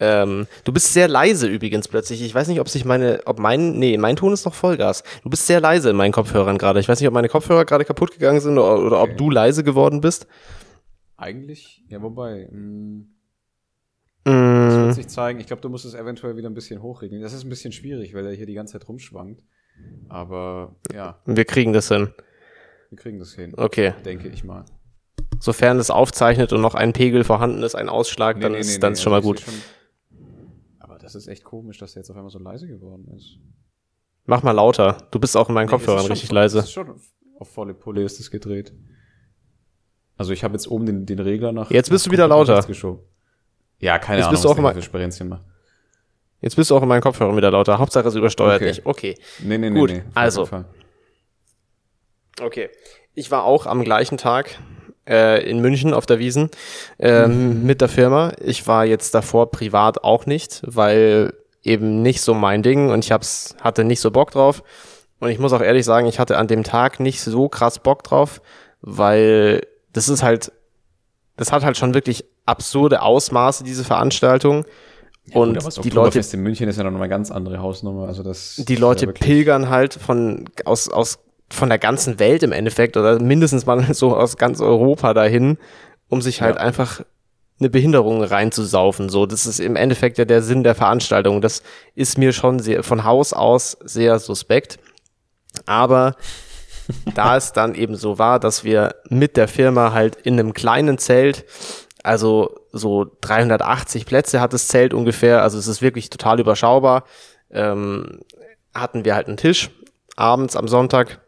Ähm, du bist sehr leise übrigens plötzlich. Ich weiß nicht, ob sich meine, ob mein, nee, mein Ton ist noch Vollgas. Du bist sehr leise in meinen Kopfhörern gerade. Ich weiß nicht, ob meine Kopfhörer gerade kaputt gegangen sind oder, oder ob Okay. du leise geworden bist. eigentlich, ja, wobei, mh, Mm, das wird sich zeigen. Ich glaube, du musst es eventuell wieder ein bisschen hochregeln. Das ist ein bisschen schwierig, weil er hier die ganze Zeit rumschwankt. Aber ja, wir kriegen das hin. wir kriegen das hin, Okay. denke ich mal. Sofern es aufzeichnet und noch ein Pegel vorhanden ist, ein Ausschlag, Nee, dann nee, ist, nee, dann ist schon mal also gut. schon- das ist echt komisch, dass der jetzt auf einmal so leise geworden ist. Mach mal lauter. Du bist auch in meinen Nee, Kopfhörern richtig voll- leise. Ist schon auf volle Pulle ist es gedreht. Also ich habe jetzt oben den, den Regler nach. Jetzt bist nach du wieder lauter. Ja, keine Jetzt Ahnung, bist du auch immer- für. Jetzt bist du auch in meinen Kopfhörern wieder lauter. Hauptsache es übersteuert Okay. nicht. Okay. Nee, nee, Gut, nee, nee. also. Okay. Ich war auch am gleichen Tag äh, in München auf der Wiesen ähm, mit der Firma. Ich war jetzt davor privat auch nicht, weil eben nicht so mein Ding und ich hab's, hatte nicht so Bock drauf. Und ich muss auch ehrlich sagen, ich hatte an dem Tag nicht so krass Bock drauf, weil das ist halt, das hat halt schon wirklich absurde Ausmaße, diese Veranstaltung. und Gut, die Leute in München ist ja noch mal ganz andere Hausnummer. Also das die Leute ja pilgern halt von aus aus von der ganzen Welt im Endeffekt oder mindestens mal (laughs) so aus ganz Europa dahin, um sich halt Ja. einfach eine Behinderung reinzusaufen. So, das ist im Endeffekt ja der Sinn der Veranstaltung. Das ist mir schon sehr von Haus aus sehr suspekt. Aber (laughs) da es dann eben so war, dass wir mit der Firma halt in einem kleinen Zelt, also so 380 Plätze hat das Zelt ungefähr, also es ist wirklich total überschaubar, ähm, hatten wir halt einen Tisch abends am Sonntag.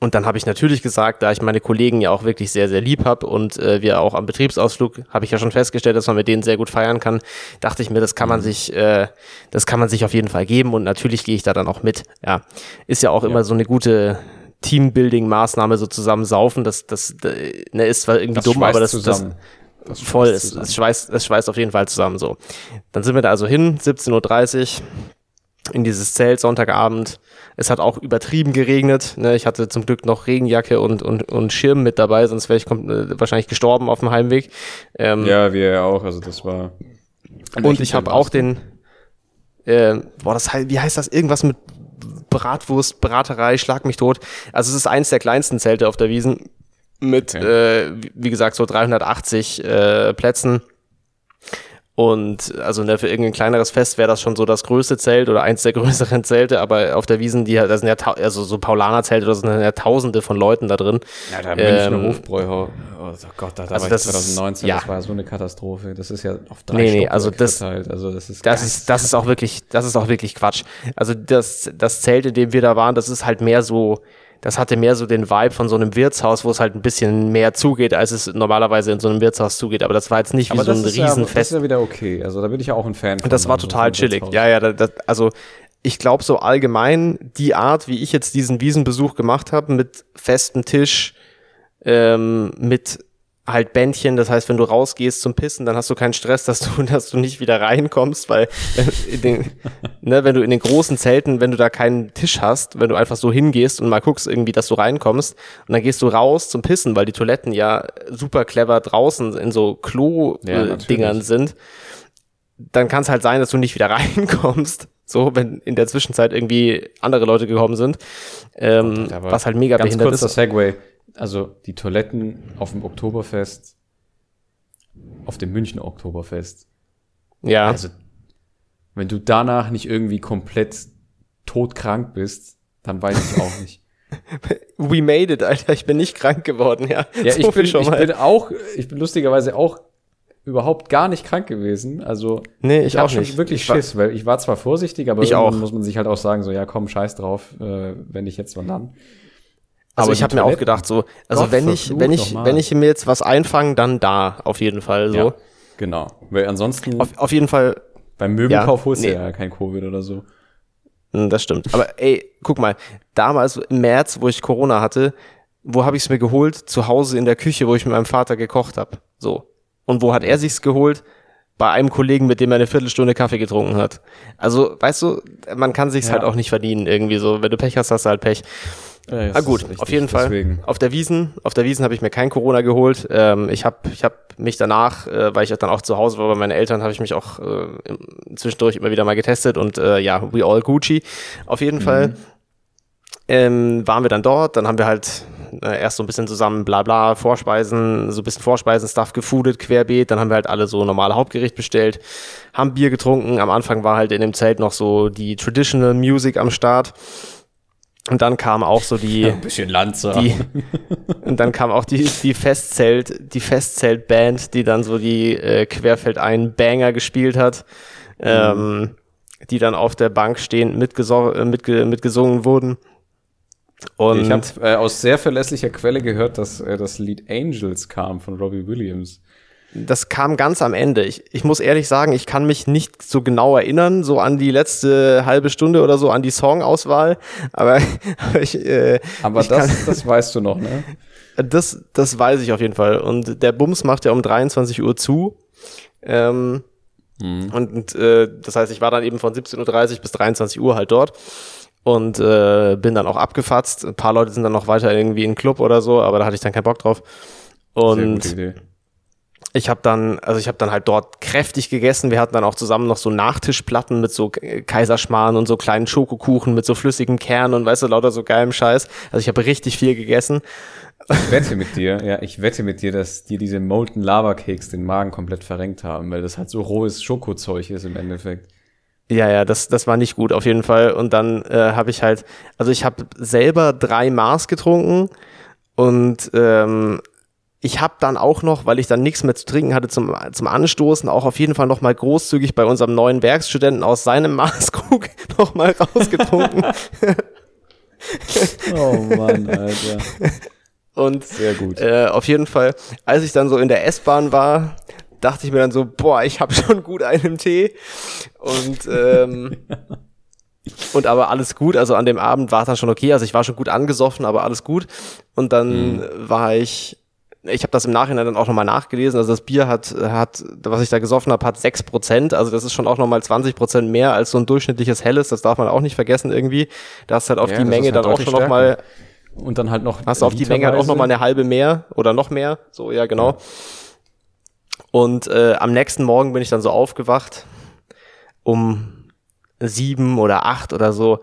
Und dann habe ich natürlich gesagt, da ich meine Kollegen ja auch wirklich sehr, sehr lieb habe und äh, wir auch am Betriebsausflug, habe ich ja schon festgestellt, dass man mit denen sehr gut feiern kann, dachte ich mir, das kann man sich, äh, das kann man sich auf jeden Fall geben und natürlich gehe ich da dann auch mit. Ja, ist ja auch immer so eine gute Teambuilding-Maßnahme, so zusammen saufen. Das, das äh, ne, ist zwar irgendwie Das dumm, aber das, schweißt das zusammen. Das voll, zusammen. es, schweißt, es schweißt auf jeden Fall zusammen so. Dann sind wir da also hin, 17.30 Uhr in dieses Zelt, Sonntagabend. Es hat auch übertrieben geregnet. Ne? Ich hatte zum Glück noch Regenjacke und, und, und Schirm mit dabei, sonst wäre ich äh, wahrscheinlich gestorben auf dem Heimweg. Ähm, Ja, wir ja auch. Also das war. und ich habe auch den, äh, boah, das heißt, wie heißt das? Irgendwas mit Bratwurst, Braterei, schlag mich tot. Also es ist eins der kleinsten Zelte auf der Wiesen mit, Okay. äh, wie- wie gesagt, so 380 äh, Plätzen. Und also ne, für irgendein kleineres Fest wäre das schon so das größte Zelt oder eins der (laughs) größeren Zelte, aber auf der Wiesen, die, da sind ja, also so Paulaner-Zelte, da sind ja tausende von Leuten da drin. Ja, der Münchner Ähm, Hofbräuhaus. Oh Gott, da, da also war das ich ist- 2019, ja. das war so eine Katastrophe. Das ist ja auf drei Nee, nee, Stockwerke also das- verteilt. Also das ist Das ist, das ist auch wirklich, das ist auch wirklich Quatsch. Also das, das Zelt, in dem wir da waren, das ist halt mehr so, das hatte mehr so den Vibe von so einem Wirtshaus, wo es halt ein bisschen mehr zugeht, als es normalerweise in so einem Wirtshaus zugeht. Aber das war jetzt nicht wie aber so ein ist ja, das Riesenfest. ist ja wieder okay. Also da bin ich ja auch ein Fan von. Und das war so total chillig. Wirtshaus. Ja, ja, das, also ich glaube so allgemein die Art, wie ich jetzt diesen Wiesenbesuch gemacht habe, mit festem Tisch, ähm, mit halt Bändchen, das heißt, wenn du rausgehst zum Pissen, dann hast du keinen Stress, dass du, (laughs) dass du nicht wieder reinkommst, weil äh, in den, (laughs) ne, wenn du in den großen Zelten, wenn du da keinen Tisch hast, wenn du einfach so hingehst und mal guckst irgendwie, dass du reinkommst und dann gehst du raus zum Pissen, weil die Toiletten ja super clever draußen in so Ja, Klo-Dingern natürlich. sind, dann kann es halt sein, dass du nicht wieder (laughs) reinkommst. So, wenn in der Zwischenzeit irgendwie andere Leute gekommen sind. Ähm, was halt mega Ganz behindert kurzer ist. Segway. Also die Toiletten auf dem Oktoberfest, auf dem München Oktoberfest. Ja, Also wenn du danach nicht irgendwie komplett todkrank bist, dann weiß ich auch nicht. (laughs) we made it, Alter. Ich bin nicht krank geworden, ja. Ja, So ich, bin, schon ich mal. bin auch, ich bin lustigerweise auch überhaupt gar nicht krank gewesen. Also Nee, ich hab auch schon nicht. wirklich Ich Schiss, weil ich war zwar vorsichtig, aber Ich auch. muss man sich halt auch sagen, so ja komm, scheiß drauf, äh, wenn ich jetzt wann dann. Also Aber ich habe mir auch gedacht, so, also Gott wenn ich, wenn ich, wenn ich mir jetzt was einfange, dann da, auf jeden Fall so. Ja, genau. Weil ansonsten Auf, auf jeden Fall, beim Möbelkauf Ja, holst du nee. ja kein Covid oder so. Hm, Das stimmt. Aber ey, guck mal, damals im März, wo ich Corona hatte, wo habe ich es mir geholt? Zu Hause in der Küche, wo ich mit meinem Vater gekocht habe. So. Und wo hat er sich's geholt? Bei einem Kollegen, mit dem er eine Viertelstunde Kaffee getrunken hat. Also, weißt du, man kann sich's Ja. halt auch nicht verdienen irgendwie so. Wenn du Pech hast, hast du halt Pech. Ja, Ah gut, auf jeden Fall. Deswegen. Auf der Wiesen, auf der Wiesen habe ich mir kein Corona geholt. Ähm, ich habe ich hab mich danach, äh, weil ich dann auch zu Hause war bei meinen Eltern, habe ich mich auch äh, zwischendurch immer wieder mal getestet und äh, ja, we all Gucci. Auf jeden Fall ähm, waren wir dann dort, dann haben wir halt äh, erst so ein bisschen zusammen bla bla, Vorspeisen, so ein bisschen Vorspeisen-Stuff gefoodet, querbeet. Dann haben wir halt alle so normale Hauptgericht bestellt, haben Bier getrunken. Am Anfang war halt in dem Zelt noch so die Traditional Music am Start. Und dann kam auch so die. (laughs) Ein bisschen Lanze. Die, und dann kam auch die, die Festzelt, die Festzeltband, die dann so die äh, Querfeldein Banger gespielt hat. Mhm. Ähm, die dann auf der Bank stehend mitgeso äh, mitge mitgesungen wurden. Und ich habe äh, aus sehr verlässlicher Quelle gehört, dass äh, das Lied Angels kam von Robbie Williams. Das kam ganz am Ende. Ich, ich muss ehrlich sagen, ich kann mich nicht so genau erinnern, so an die letzte halbe Stunde oder so, an die Songauswahl. Aber, (laughs) aber ich. Äh, aber ich das, kann, das weißt du noch, ne? (laughs) Das, das weiß ich auf jeden Fall. Und der Bums macht ja um 23 Uhr zu. Ähm, mhm. Und äh, das heißt, ich war dann eben von 17.30 Uhr bis 23 Uhr halt dort und äh, bin dann auch abgefatzt. Ein paar Leute sind dann noch weiter irgendwie in den Club oder so, aber da hatte ich dann keinen Bock drauf. Und ich habe dann, also ich habe dann halt dort kräftig gegessen. Wir hatten dann auch zusammen noch so Nachtischplatten mit so Kaiserschmarrn und so kleinen Schokokuchen mit so flüssigem Kern und weißt du, lauter so geilem Scheiß. Also ich habe richtig viel gegessen. Ich wette mit dir, ja, ich wette mit dir, dass dir diese Molten Lava Cakes den Magen komplett verrenkt haben, weil das halt so rohes Schokozeug ist im Endeffekt. Ja, ja, das, das war nicht gut auf jeden Fall. Und dann äh, habe ich halt, also ich habe selber drei Mars getrunken und ähm, ich habe dann auch noch, weil ich dann nichts mehr zu trinken hatte zum, zum Anstoßen, auch auf jeden Fall noch mal großzügig bei unserem neuen Werkstudenten aus seinem (laughs) Maßkrug noch mal rausgetrunken. (laughs) oh Mann, Alter. Und Sehr gut. Äh, auf jeden Fall, als ich dann so in der S-Bahn war, dachte ich mir dann so, boah, ich habe schon gut einen Tee. Und ähm, (laughs) und aber alles gut. Also an dem Abend war es dann schon okay. Also ich war schon gut angesoffen, aber alles gut. Und dann mhm. war ich ich habe das im Nachhinein dann auch nochmal nachgelesen. Also das Bier hat, hat, was ich da gesoffen habe, hat sechs Prozent. Also das ist schon auch nochmal 20 Prozent mehr als so ein durchschnittliches Helles. Das darf man auch nicht vergessen irgendwie. Da hast halt auf ja, die Menge halt dann auch schon nochmal. Und dann halt noch. Hast du auf die Menge halt auch nochmal eine halbe mehr oder noch mehr. So, ja, genau. Ja. Und äh, am nächsten Morgen bin ich dann so aufgewacht um sieben oder acht oder so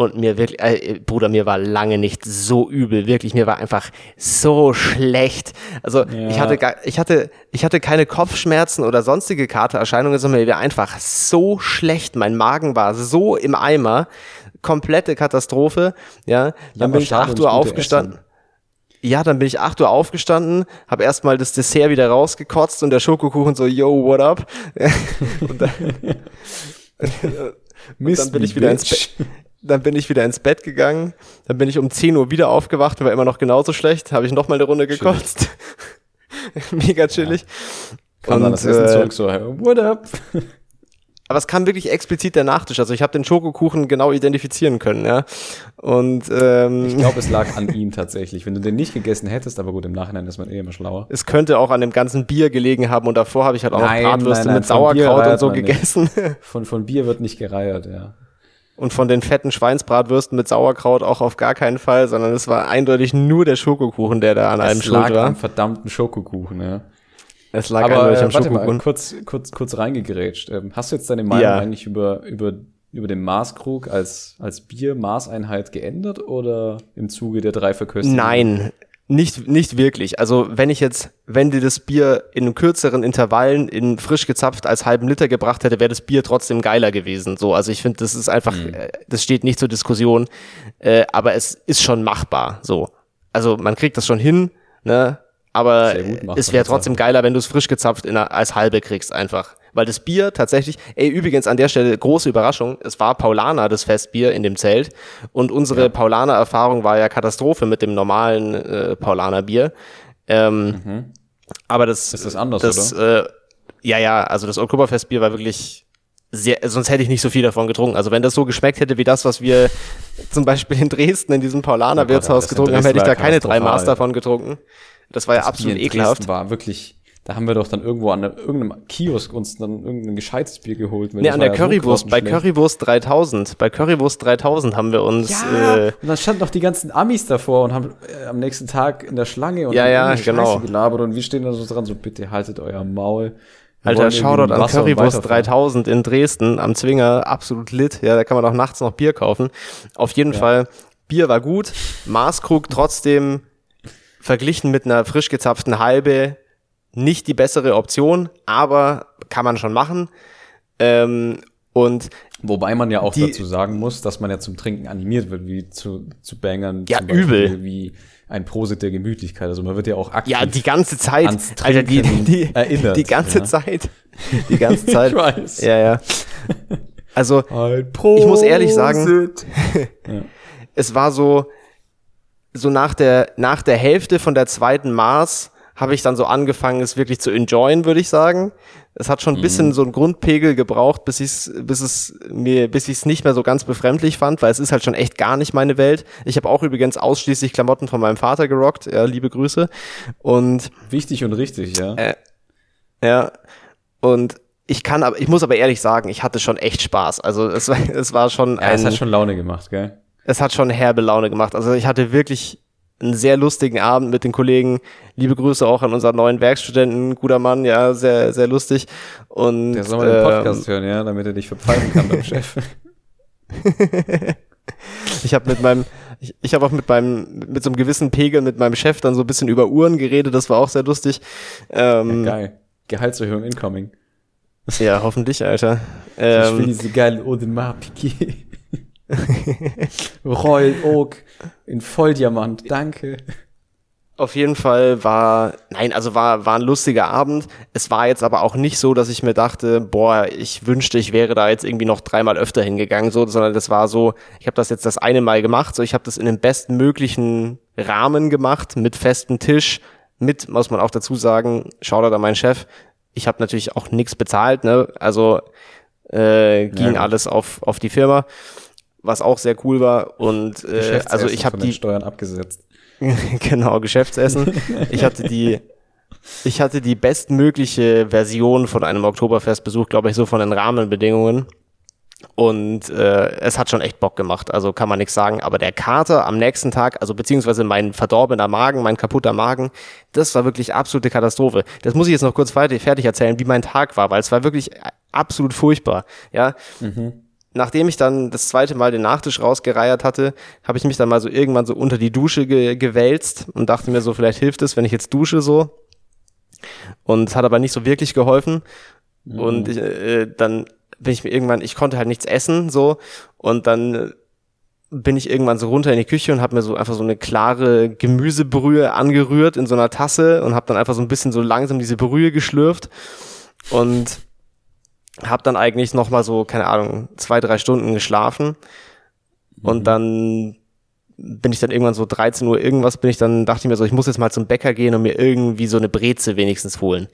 und mir wirklich, äh, Bruder, mir war lange nicht so übel, wirklich, mir war einfach so schlecht. Also ja. ich hatte gar, ich hatte, ich hatte keine Kopfschmerzen oder sonstige Katererscheinungen, sondern mir war einfach so schlecht. Mein Magen war so im Eimer, komplette Katastrophe. Ja, dann ja, bin ich acht Uhr aufgestanden. Essen. Ja, dann bin ich 8 Uhr aufgestanden, habe erstmal das Dessert wieder rausgekotzt und der Schokokuchen so, yo, what up? (laughs) und, dann, (laughs) und dann bin ich wieder ins Bett. Dann bin ich wieder ins Bett gegangen. Dann bin ich um 10 Uhr wieder aufgewacht, war immer noch genauso schlecht. Habe ich noch mal eine Runde gekotzt. (laughs) Mega chillig. Ja. Und dann das Essen äh, zurück so, what up? (laughs) Aber es kam wirklich explizit der Nachtisch. Also ich habe den Schokokuchen genau identifizieren können, ja. Und ähm, ich glaube, es lag an (laughs) ihm tatsächlich. Wenn du den nicht gegessen hättest, aber gut, im Nachhinein ist man eh immer schlauer. Es könnte auch an dem ganzen Bier gelegen haben und davor habe ich halt auch nein, Bratwürste nein, nein, mit Sauerkraut und so gegessen. Von, von Bier wird nicht gereiert, ja. Und von den fetten Schweinsbratwürsten mit Sauerkraut auch auf gar keinen Fall, sondern es war eindeutig nur der Schokokuchen, der da an es einem schuld war. Am verdammten Schokokuchen, ja. Es lag Aber äh, am warte mal, kurz, kurz, kurz reingegrätscht. Ähm, hast du jetzt deine Meinung ja. eigentlich über, über, über den Maßkrug als, als Bier-Maßeinheit geändert oder im Zuge der drei Verköstigungen? Nein, nicht, nicht wirklich. Also wenn ich jetzt, wenn dir das Bier in kürzeren Intervallen in frisch gezapft als halben Liter gebracht hätte, wäre das Bier trotzdem geiler gewesen. So, also ich finde, das ist einfach, mhm. Äh, das steht nicht zur Diskussion, äh, aber es ist schon machbar. So, also man kriegt das schon hin, ne? Aber es wäre trotzdem geiler, wenn du es frisch gezapft in als halbe kriegst einfach. Weil das Bier tatsächlich, ey, übrigens an der Stelle große Überraschung, es war Paulaner, das Festbier in dem Zelt. Und unsere ja. Paulaner-Erfahrung war ja Katastrophe mit dem normalen äh, Paulaner-Bier. Ähm, mhm. Aber das. Ist das anders, das, oder? Äh, ja, ja, also das Oktoberfestbier war wirklich sehr, sonst hätte ich nicht so viel davon getrunken. Also wenn das so geschmeckt hätte wie das, was wir (laughs) zum Beispiel in Dresden in diesem Paulaner Wirtshaus getrunken haben, hätte ich da keine drei Maß davon getrunken. Das war das ja absolut Bier ekelhaft. war wirklich, da haben wir doch dann irgendwo an irgendeinem Kiosk uns dann irgendein gescheites Bier geholt. Nee, an der ja Currywurst, bei Currywurst 3000. Bei Currywurst 3000 haben wir uns. Ja, äh, und dann standen noch die ganzen Amis davor und haben äh, am nächsten Tag in der Schlange und ja, ja, genau. gelabert und wir stehen da so dran, so bitte haltet euer Maul. Wir Alter, Shoutout an Currywurst 3000 in Dresden am Zwinger, absolut lit. Ja, da kann man auch nachts noch Bier kaufen. Auf jeden ja. Fall, Bier war gut, Maßkrug trotzdem verglichen mit einer frisch gezapften Halbe nicht die bessere Option, aber kann man schon machen. Ähm, und Wobei man ja auch die, dazu sagen muss, dass man ja zum Trinken animiert wird, wie zu, zu Bangern. Ja, übel. Wie ein Prosit der Gemütlichkeit. Also man wird ja auch aktiv. Ja, die ganze Zeit. Alter, die, die, erinnert, die ganze ja. Zeit. Die ganze (laughs) Zeit. ich weiß. Ja, ja. Also, ich muss ehrlich sagen, (laughs) ja. es war so, so nach der, nach der Hälfte von der zweiten Mars habe ich dann so angefangen, es wirklich zu enjoyen, würde ich sagen. Es hat schon ein bisschen mhm. so einen Grundpegel gebraucht, bis ich bis es mir, bis ich es nicht mehr so ganz befremdlich fand, weil es ist halt schon echt gar nicht meine Welt. Ich habe auch übrigens ausschließlich Klamotten von meinem Vater gerockt. Ja, liebe Grüße. Und wichtig und richtig, ja. Äh, ja. Und ich kann aber, ich muss aber ehrlich sagen, ich hatte schon echt Spaß. Also es war, (laughs) es war schon. Ja, ein, es hat schon Laune gemacht, gell? Es hat schon herbe Laune gemacht. Also ich hatte wirklich einen sehr lustigen Abend mit den Kollegen. Liebe Grüße auch an unseren neuen Werkstudenten, guter Mann, ja, sehr, sehr lustig. Und, Der soll mal den Podcast ähm, hören, ja, damit er dich verpfeifen kann beim Chef. (laughs) ich habe mit meinem, ich, ich habe auch mit meinem, mit so einem gewissen Pegel mit meinem Chef dann so ein bisschen über Uhren geredet, das war auch sehr lustig. Ähm, ja, geil. Gehaltserhöhung incoming. Ja, hoffentlich, Alter. Ähm, ich will diese geilen Audemars (laughs) Royal Oak in Volldiamant, danke. Auf jeden Fall war, nein, also war, war ein lustiger Abend. Es war jetzt aber auch nicht so, dass ich mir dachte, boah, ich wünschte, ich wäre da jetzt irgendwie noch dreimal öfter hingegangen, so, sondern das war so, ich habe das jetzt das eine Mal gemacht, so ich habe das in dem bestmöglichen Rahmen gemacht, mit festem Tisch, mit, muss man auch dazu sagen, schau da mein Chef, ich habe natürlich auch nichts bezahlt, ne? Also äh, ging ja, alles auf, auf die Firma was auch sehr cool war. Und äh, also ich habe die Steuern abgesetzt. (laughs) genau, Geschäftsessen. ich hatte die (laughs) ich hatte die bestmögliche Version von einem Oktoberfestbesuch, glaube ich, so von den Rahmenbedingungen. Und äh, es hat schon echt Bock gemacht, also kann man nichts sagen. Aber der Kater am nächsten Tag, also beziehungsweise mein verdorbener Magen, mein kaputter Magen, das war wirklich absolute Katastrophe. Das muss ich jetzt noch kurz fertig erzählen, wie mein Tag war, weil es war wirklich absolut furchtbar. Ja, mhm nachdem ich dann das zweite Mal den Nachtisch rausgereiert hatte, habe ich mich dann mal so irgendwann so unter die Dusche ge gewälzt und dachte mir so, vielleicht hilft es, wenn ich jetzt dusche so. Und es hat aber nicht so wirklich geholfen. Mhm. Und ich, äh, dann bin ich mir irgendwann, ich konnte halt nichts essen so und dann äh, bin ich irgendwann so runter in die Küche und habe mir so einfach so eine klare Gemüsebrühe angerührt in so einer Tasse und habe dann einfach so ein bisschen so langsam diese Brühe geschlürft und habe dann eigentlich noch mal so, keine Ahnung, zwei, drei Stunden geschlafen. Und mhm. dann bin ich dann irgendwann so 13 Uhr irgendwas, bin ich dann, dachte ich mir so, ich muss jetzt mal zum Bäcker gehen und mir irgendwie so eine Breze wenigstens holen.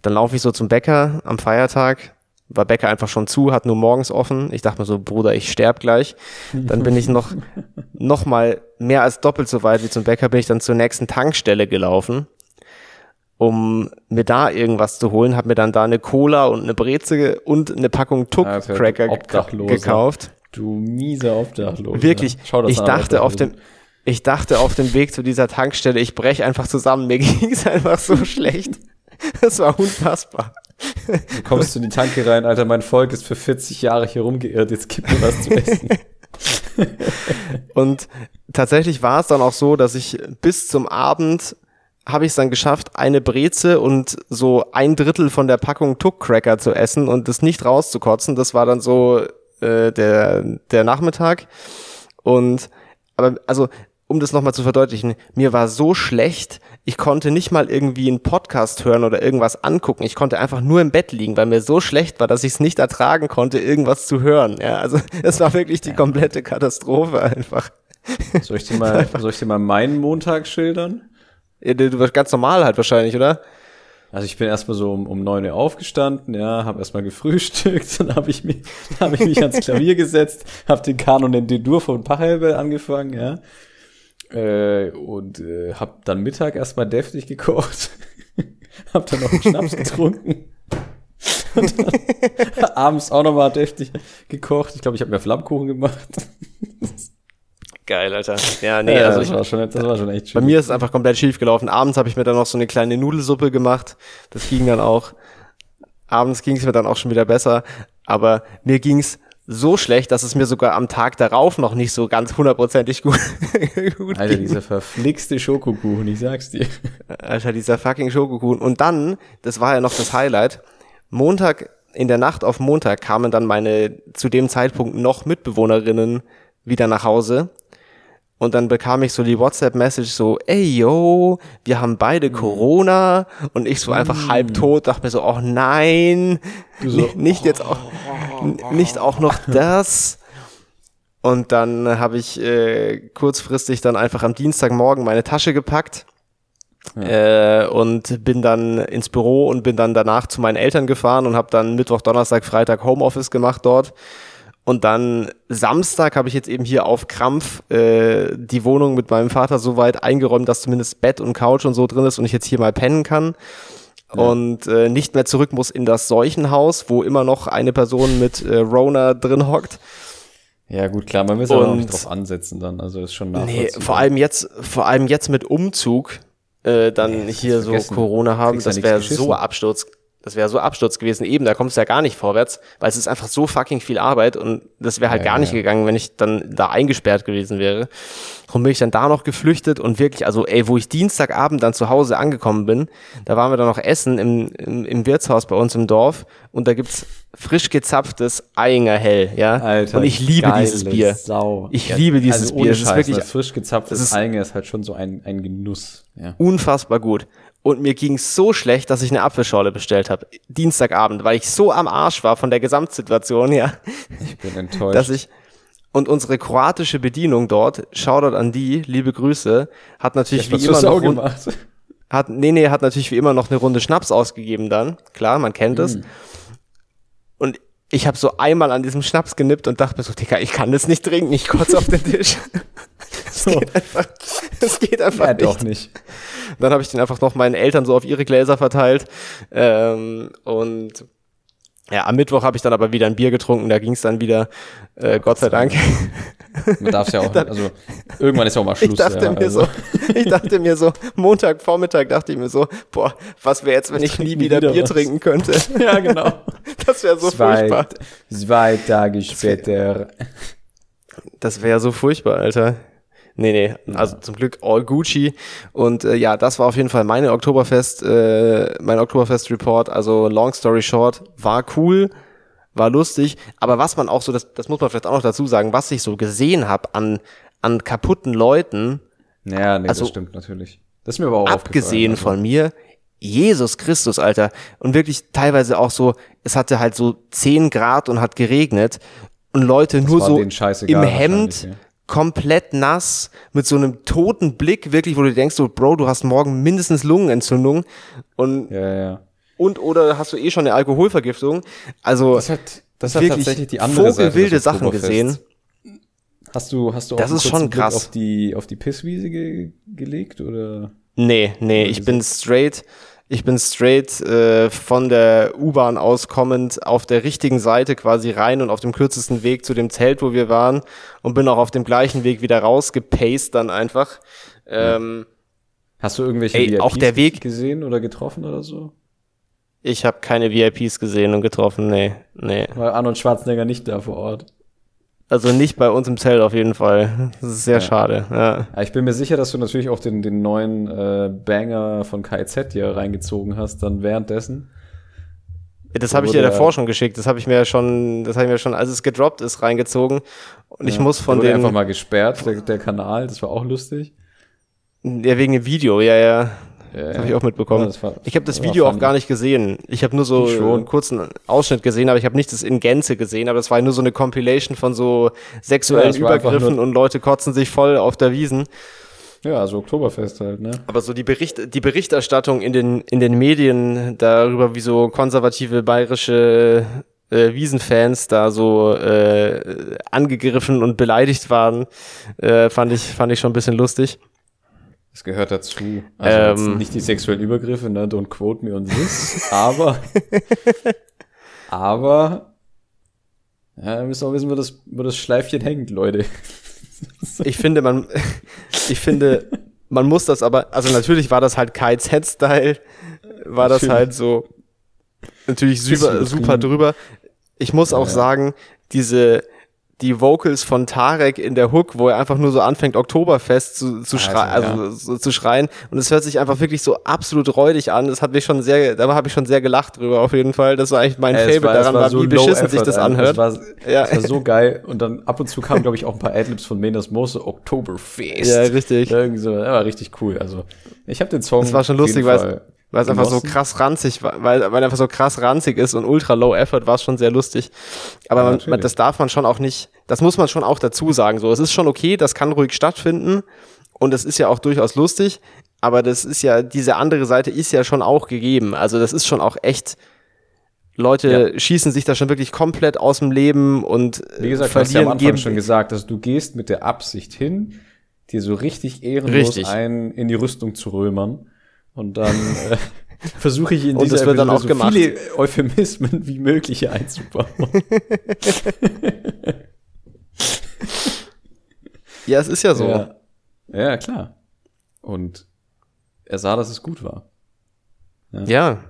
Dann laufe ich so zum Bäcker am Feiertag, war Bäcker einfach schon zu, hat nur morgens offen. Ich dachte mir so, Bruder, ich sterb gleich. Dann bin ich noch, (laughs) noch mal mehr als doppelt so weit wie zum Bäcker, bin ich dann zur nächsten Tankstelle gelaufen um mir da irgendwas zu holen, habe mir dann da eine Cola und eine Breze und eine Packung Tuck-Cracker gekauft. Du mieser Obdachloser. Wirklich, ich dachte auf dem, ich dachte auf dem Weg zu dieser Tankstelle, ich breche einfach zusammen. Mir (laughs) ging es einfach so schlecht. Das war unfassbar. Du kommst in die Tanke rein, Alter, mein Volk ist für 40 Jahre hier rumgeirrt, jetzt gib mir was zu essen. (laughs) und tatsächlich war es dann auch so, dass ich bis zum Abend habe ich es dann geschafft, eine Breze und so ein Drittel von der Packung Tuck-Cracker zu essen und das nicht rauszukotzen. Das war dann so äh, der, der Nachmittag. Und aber also, um das nochmal zu verdeutlichen, mir war so schlecht, ich konnte nicht mal irgendwie einen Podcast hören oder irgendwas angucken. Ich konnte einfach nur im Bett liegen, weil mir so schlecht war, dass ich es nicht ertragen konnte, irgendwas zu hören. Ja, also (laughs) es war wirklich die komplette Katastrophe einfach. Soll ich dir mal, (laughs) soll ich dir mal meinen Montag schildern? Du warst ganz normal halt wahrscheinlich, oder? Also ich bin erstmal so um, um Uhr aufgestanden, ja, habe erstmal gefrühstückt, (laughs) dann habe ich mich, habe ich mich ans Klavier gesetzt, habe den Kanon in D-Dur von Pachelbel angefangen, ja, äh, und äh, habe dann Mittag erstmal deftig gekocht, (laughs) habe dann noch einen Schnaps getrunken (laughs) und dann abends auch nochmal deftig gekocht. Ich glaube, ich habe mir Flammkuchen gemacht. Geil, Alter. Ja, (laughs) nee, ja, also das, ich, war schon, das war schon echt schön. Bei mir ist es einfach komplett schief gelaufen. Abends habe ich mir dann noch so eine kleine Nudelsuppe gemacht. Das ging dann auch. Abends ging es mir dann auch schon wieder besser. Aber mir ging's so schlecht, dass es mir sogar am Tag darauf noch nicht so ganz hundertprozentig gut, (laughs) gut Alter, ging. dieser verflixte Schokokuchen, ich sag's dir. Alter, dieser fucking Schokokuchen. Und dann, das war ja noch das Highlight, Montag, in der Nacht auf Montag kamen dann meine zu dem Zeitpunkt noch Mitbewohnerinnen wieder nach Hause und dann bekam ich so die WhatsApp-Message so, ey yo, wir haben beide mhm. Corona. Und ich so einfach mm. halb tot, dachte mir so, oh nein, so, nicht, nicht jetzt auch, nicht auch noch (laughs) das. Und dann habe ich äh, kurzfristig dann einfach am Dienstagmorgen meine Tasche gepackt ja. äh, und bin dann ins Büro und bin dann danach zu meinen Eltern gefahren und habe dann Mittwoch, Donnerstag, Freitag Homeoffice gemacht dort und dann Samstag habe ich jetzt eben hier auf Krampf äh, die Wohnung mit meinem Vater so weit eingeräumt, dass zumindest Bett und Couch und so drin ist und ich jetzt hier mal pennen kann. Ja. Und äh, nicht mehr zurück muss in das Seuchenhaus, wo immer noch eine Person mit äh, Rona drin hockt. Ja, gut, klar, man es aber auch nicht drauf ansetzen dann, also ist schon Nee, vor allem jetzt, vor allem jetzt mit Umzug, äh, dann nee, hier so Corona haben, das wäre so Absturz, das wäre so Absturz gewesen. Eben, da kommst du ja gar nicht vorwärts, weil es ist einfach so fucking viel Arbeit und das wäre halt ja, gar nicht ja. gegangen, wenn ich dann da eingesperrt gewesen wäre. Darum bin ich dann da noch geflüchtet und wirklich, also ey, wo ich Dienstagabend dann zu Hause angekommen bin, da waren wir dann noch essen im, im, im Wirtshaus bei uns im Dorf und da gibt's frisch gezapftes Einger Hell, ja. Alter, und ich liebe dieses Bier. Sau. Ich ja, liebe dieses also Bier. Scheiß, das ist wirklich, das frisch gezapftes Einger ist halt schon so ein, ein Genuss. Ja. Unfassbar gut. Und mir ging so schlecht, dass ich eine Apfelschorle bestellt habe. Dienstagabend, weil ich so am Arsch war von der Gesamtsituation, ja. Ich bin enttäuscht. Dass ich, und unsere kroatische Bedienung dort, Shoutout an die, liebe Grüße, hat natürlich wie immer noch gemacht. hat nee nee hat natürlich wie immer noch eine Runde Schnaps ausgegeben dann klar man kennt es mm. Ich habe so einmal an diesem Schnaps genippt und dachte mir so Digga, ich kann das nicht trinken ich kotze auf den Tisch (laughs) es so. geht einfach es geht einfach ja, nicht. doch nicht dann habe ich den einfach noch meinen Eltern so auf ihre Gläser verteilt. Ähm, und ja, am Mittwoch habe ich dann aber wieder ein Bier getrunken, da ging es dann wieder, äh, Gott sei Dank. (laughs) Man darf ja auch, (laughs) also irgendwann ist ja auch mal (laughs) Schluss. Ich dachte, ja, mir, also. so, ich dachte mir so, Montag, Vormittag dachte ich mir so, boah, was wäre jetzt, wenn ich nie wieder, wieder Bier was. trinken könnte? Ja, genau. Das wäre so zwei, furchtbar. Zwei Tage später. Das wäre so furchtbar, Alter. Nee, nee, also zum Glück all Gucci. Und äh, ja, das war auf jeden Fall meine Oktoberfest, äh, mein Oktoberfest-Report. Also long story short, war cool, war lustig. Aber was man auch so, das, das muss man vielleicht auch noch dazu sagen, was ich so gesehen habe an, an kaputten Leuten. Ja, nee, also, das stimmt natürlich. Das ist mir aber auch Abgesehen also. von mir, Jesus Christus, Alter. Und wirklich teilweise auch so, es hatte halt so 10 Grad und hat geregnet. Und Leute das nur so im Hemd, komplett nass, mit so einem toten Blick, wirklich, wo du denkst, so, Bro, du hast morgen mindestens Lungenentzündung und, ja, ja. und oder hast du eh schon eine Alkoholvergiftung. Also, das hat, das hat tatsächlich die andere Seite Sachen gesehen. Hast du, hast du auch das ist schon krass. auf die, auf die Pisswiese ge gelegt oder? Nee, nee, ich bin straight ich bin straight äh, von der U-Bahn aus kommend auf der richtigen Seite quasi rein und auf dem kürzesten Weg zu dem Zelt, wo wir waren und bin auch auf dem gleichen Weg wieder rausgepaced dann einfach. Ähm, Hast du irgendwelche ey, VIPs der Weg gesehen oder getroffen oder so? Ich habe keine VIPs gesehen und getroffen, nee, nee. War Arnold Schwarzenegger nicht da vor Ort. Also nicht bei uns im Zelt auf jeden Fall. Das ist sehr ja. schade. Ja. ja. Ich bin mir sicher, dass du natürlich auch den, den neuen äh, Banger von KZ hier reingezogen hast, dann währenddessen. Das habe ich dir davor schon geschickt. Das habe ich mir schon, das habe ich mir schon, als es gedroppt ist, reingezogen. Und ja, ich muss von dem einfach mal gesperrt, der, der Kanal. Das war auch lustig. Ja, wegen dem Video, ja, ja. Ja, das habe ich auch mitbekommen. Ja, war, ich habe das Video auch gar nicht gesehen. Ich habe nur so einen kurzen Ausschnitt gesehen, aber ich habe nicht das in Gänze gesehen. Aber das war nur so eine Compilation von so sexuellen ja, Übergriffen und Leute kotzen sich voll auf der Wiesen. Ja, also Oktoberfest halt, ne? Aber so die Bericht, die Berichterstattung in den in den Medien darüber, wie so konservative bayerische äh, Wiesenfans da so äh, angegriffen und beleidigt waren, äh, fand ich fand ich schon ein bisschen lustig. Es gehört dazu. Also ähm, nicht die sexuellen Übergriffe, ne? Don't quote me on this. aber, (laughs) aber, ja, wir müssen auch wissen, wo das, wo das Schleifchen hängt, Leute. (laughs) ich finde, man, ich finde, man muss das aber, also natürlich war das halt KZ-Style, war das halt so, natürlich super, super drüber. Ich muss auch sagen, diese, die Vocals von Tarek in der Hook, wo er einfach nur so anfängt, Oktoberfest zu, zu, schrei Also, ja. also, so, zu schreien. Und es hört sich einfach wirklich so absolut räudig an. Das hat mich schon sehr, da habe ich schon sehr gelacht drüber auf jeden Fall. Das war eigentlich mein es Favorite war- daran, war war, so wie beschissen sich das anhört. Es war, Ja. war so geil. Und dann ab und zu kamen, glaube ich, auch ein paar Adlibs von Menas Mose, Oktoberfest. Ja, richtig. Irgendwie so, das war richtig cool. Also, ich habe den Song. Das war schon lustig, weil Weil es einfach so krass ranzig war, weil, weil einfach so krass ranzig ist und ultra low effort war es schon sehr lustig. Aber Ja, man, das darf man schon auch nicht, das muss man schon auch dazu sagen. So, es ist schon okay, das kann ruhig stattfinden und es ist ja auch durchaus lustig, aber das ist ja, diese andere Seite ist ja schon auch gegeben. Also das ist schon auch echt, Leute schießen sich da schon wirklich komplett aus dem Leben und Wie gesagt, du verlieren, hast ja am Anfang geben, schon gesagt, dass du gehst mit der Absicht hin, dir so richtig ehrenlos Richtig. ein in die Rüstung zu römern. Und dann äh, (laughs) versuche ich in dieser das wird dann auch so gemacht. viele Euphemismen wie möglich einzubauen. (laughs) ja, es ist ja so. Ja. ja, klar. Und er sah, dass es gut war. Ja.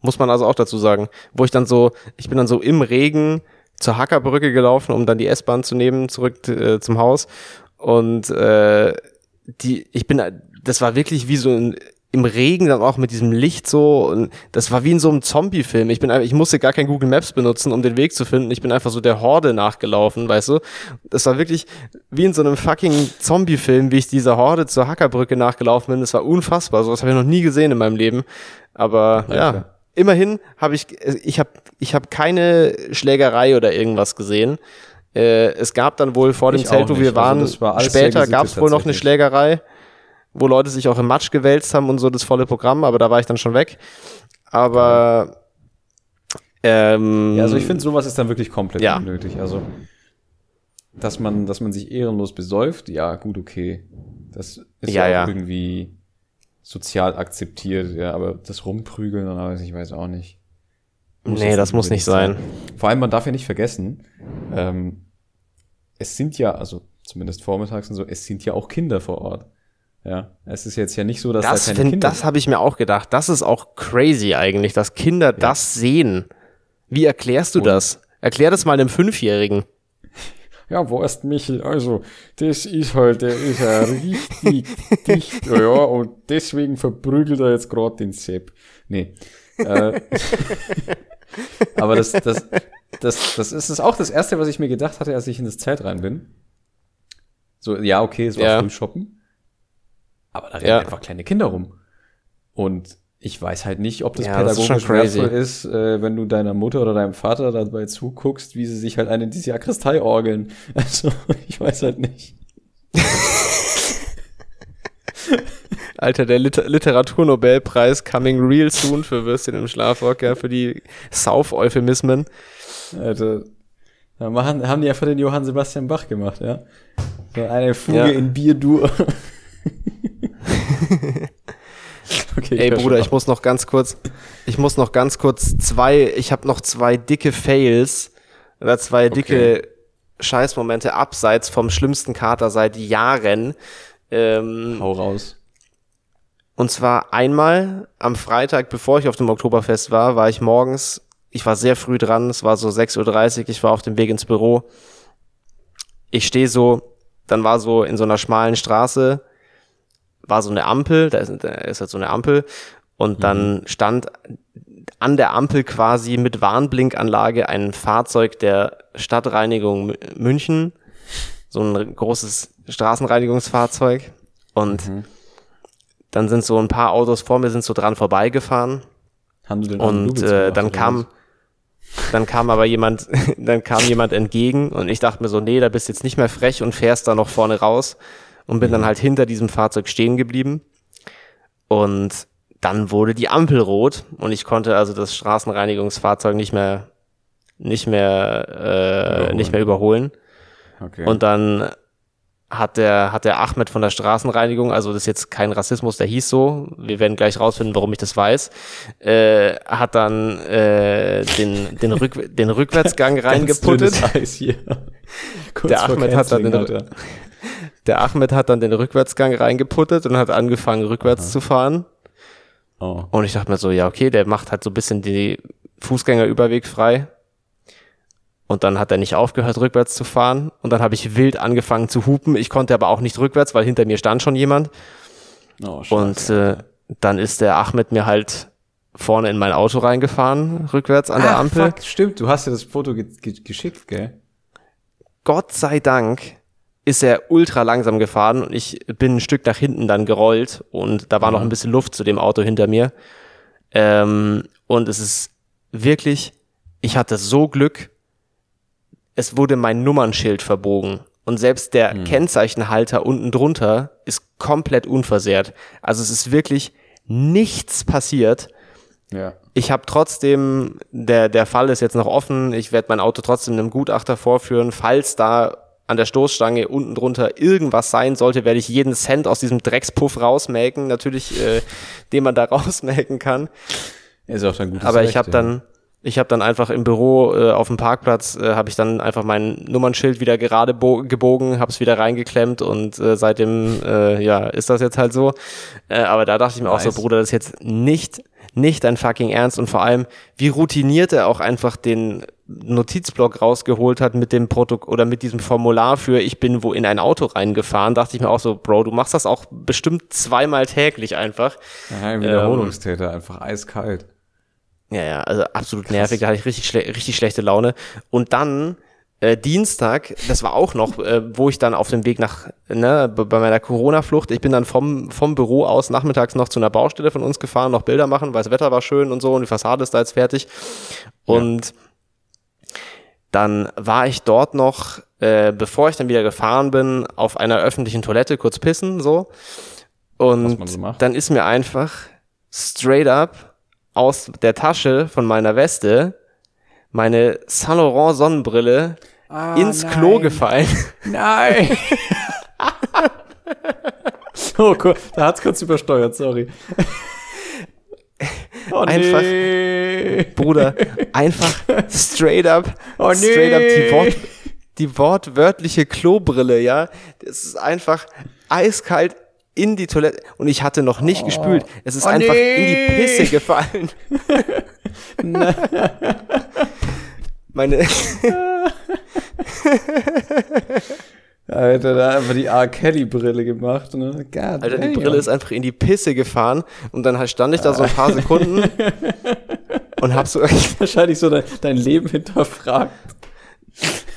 Muss man also auch dazu sagen. Wo ich dann so, ich bin dann so im Regen zur Hackerbrücke gelaufen, um dann die S-Bahn zu nehmen, zurück äh, zum Haus. Und äh, die, ich bin, das war wirklich wie so ein, im Regen dann auch mit diesem Licht so und das war wie in so einem Zombie-Film. Ich bin einfach, ich musste gar kein Google Maps benutzen, um den Weg zu finden. Ich bin einfach so der Horde nachgelaufen, weißt du? Das war wirklich wie in so einem fucking Zombie-Film, wie ich dieser Horde zur Hackerbrücke nachgelaufen bin. Das war unfassbar. So was habe ich noch nie gesehen in meinem Leben. Aber Ja, ja, immerhin habe ich, ich habe, ich habe keine Schlägerei oder irgendwas gesehen. Äh, es gab dann wohl vor dem Ich Zelt, wo wir Also waren, das war später gab es wohl noch eine. Schlägerei, wo Leute sich auch im Matsch gewälzt haben und so das volle Programm, aber da war ich dann schon weg. Aber ähm, Ja, also ich finde, sowas ist dann wirklich komplett Ja. unnötig. Also, dass man, dass man sich ehrenlos besäuft, ja, gut, okay. Das ist Ja, ja, irgendwie sozial akzeptiert, ja, aber das Rumprügeln, dann weiß ich weiß auch nicht. nee, jetzt das muss nicht sein. Vor allem, man darf ja nicht vergessen, ähm, es sind ja, also zumindest vormittags und so, es sind ja auch Kinder vor Ort. Ja, es ist jetzt ja nicht so, dass Das, da keine find, Kinder das habe ich mir auch gedacht. Das ist auch crazy eigentlich, dass Kinder das sehen. Wie erklärst du Und- das? Erklär das mal einem Fünfjährigen. (laughs) Ja, wo ist Michel? Also, das ist halt, der ist ja richtig (laughs) dicht, ja, und deswegen verprügelt er jetzt gerade den Sepp. Nee. Äh, (laughs) aber das, das, das, das ist es auch das Erste, was ich mir gedacht hatte, als ich in das Zelt rein bin. So, ja, okay, es war Ja. früh shoppen. Aber da rennen Ja. einfach kleine Kinder rum. Und ich weiß halt nicht, ob das Ja, pädagogisch crazy. wertvoll ist, äh, wenn du deiner Mutter oder deinem Vater dabei zuguckst, wie sie sich halt eine in diese Sakristei orgeln. (laughs) Also, ich weiß halt nicht. (laughs) Alter, der Liter Literaturnobelpreis coming real soon für Würstchen im Schlafrock, ja, für die Sauf-Euphemismen. Also, da machen, haben die einfach den Johann Sebastian Bach gemacht, ja. So eine Fuge Ja. in Bier-Dur. (laughs) okay, Ey Bruder, ich muss noch ganz kurz, ich muss noch ganz kurz zwei, ich habe noch zwei dicke Fails oder zwei dicke Scheißmomente abseits vom schlimmsten Kater seit Jahren. Ähm. Hau raus. Und zwar einmal am Freitag, bevor ich auf dem Oktoberfest war, war ich morgens, ich war sehr früh dran, es war so 6.30 Uhr, ich war auf dem Weg ins Büro. Ich stehe so, dann war so in so einer schmalen Straße, war so eine Ampel, da ist, da ist halt so eine Ampel. Und dann stand an der Ampel quasi mit Warnblinkanlage ein Fahrzeug der Stadtreinigung Mü- München, so ein großes Straßenreinigungsfahrzeug. Und dann sind so ein paar Autos vor mir sind so dran vorbeigefahren. Haben du den armen und äh, dann kam dann kam aber jemand (laughs) dann kam jemand entgegen und ich dachte mir so nee da bist jetzt nicht mehr frech und fährst da noch vorne raus und bin dann halt hinter diesem Fahrzeug stehen geblieben und dann wurde die Ampel rot und ich konnte also das Straßenreinigungsfahrzeug nicht mehr nicht mehr äh, Überholen. nicht mehr überholen? Okay. und dann hat der, hat der Ahmed von der Straßenreinigung, also das ist jetzt kein Rassismus, der hieß so, wir werden gleich rausfinden, warum ich das weiß, äh, hat dann äh, den, den, Rück, den Rückwärtsgang (laughs) reingeputtet. Eis hier. Kurz Der Ahmed hat dann den- Alter. Der Ahmed hat dann den Rückwärtsgang reingeputtet und hat angefangen, rückwärts zu fahren. Oh. Und ich dachte mir so, ja, okay, der macht halt so ein bisschen die Fußgängerüberweg frei. Und dann hat er nicht aufgehört, rückwärts zu fahren. Und dann habe ich wild angefangen zu hupen. Ich konnte aber auch nicht rückwärts, weil hinter mir stand schon jemand. Oh, und äh, dann ist der Ahmed mir halt vorne in mein Auto reingefahren, rückwärts an ah, der Ampel. Fuck, stimmt, du hast ja das Foto ge ge geschickt, gell? Gott sei Dank ist er ultra langsam gefahren und ich bin ein Stück nach hinten dann gerollt und da war mhm. noch ein bisschen Luft zu dem Auto hinter mir. Ähm, und es ist wirklich, ich hatte so Glück, es wurde mein Nummernschild verbogen. Und selbst der mhm. Kennzeichenhalter unten drunter ist komplett unversehrt. Also es ist wirklich nichts passiert. Ja. Ich habe trotzdem, der, der Fall ist jetzt noch offen, ich werde mein Auto trotzdem einem Gutachter vorführen, falls da an der Stoßstange unten drunter irgendwas sein sollte, werde ich jeden Cent aus diesem Dreckspuff rausmelken, natürlich, äh, den man da (laughs) rausmelken kann. Ist auch ein gutes Aber Recht, ich habe ja. dann, ich habe dann einfach im Büro äh, auf dem Parkplatz äh, habe ich dann einfach mein Nummernschild wieder gerade gebogen, habe es wieder reingeklemmt und äh, seitdem äh, ja ist das jetzt halt so. Äh, aber da dachte ich mir nice. auch so, Bruder, das ist jetzt nicht nicht dein fucking Ernst und vor allem wie routiniert er auch einfach den Notizblock rausgeholt hat mit dem Protokoll oder mit diesem Formular für ich bin wo in ein Auto reingefahren, dachte ich mir auch so, Bro, du machst das auch bestimmt zweimal täglich einfach. Ja, ein Wiederholungstäter, ähm, einfach eiskalt. Ja, ja, also absolut Krass. nervig, da hatte ich richtig, schle richtig schlechte Laune. Und dann äh, Dienstag, das war auch noch, äh, wo ich dann auf dem Weg nach, ne, bei meiner Corona-Flucht, ich bin dann vom, vom Büro aus nachmittags noch zu einer Baustelle von uns gefahren, noch Bilder machen, weil das Wetter war schön und so und die Fassade ist da jetzt fertig. Und ja. Dann war ich dort noch, äh, bevor ich dann wieder gefahren bin, auf einer öffentlichen Toilette kurz pissen, so. Und so dann ist mir einfach straight up aus der Tasche von meiner Weste meine Saint Laurent Sonnenbrille ah, ins nein. Klo gefallen. Nein. (laughs) oh, cool. da hat's kurz übersteuert, sorry. (laughs) Oh, einfach, nee. Bruder, einfach straight up, oh, nee. straight up die, Wort, die wortwörtliche Klobrille, ja. Das ist einfach eiskalt in die Toilette und ich hatte noch nicht oh. gespült. Es ist oh, einfach nee. in die Pisse gefallen. (laughs) Meine. (laughs) Alter, da einfach die R. Kelly-Brille gemacht, ne? God Alter, die Brille ist einfach in die Pisse gefahren und dann stand ich da so ein paar Sekunden (laughs) und hab so. Wahrscheinlich so dein, dein Leben hinterfragt.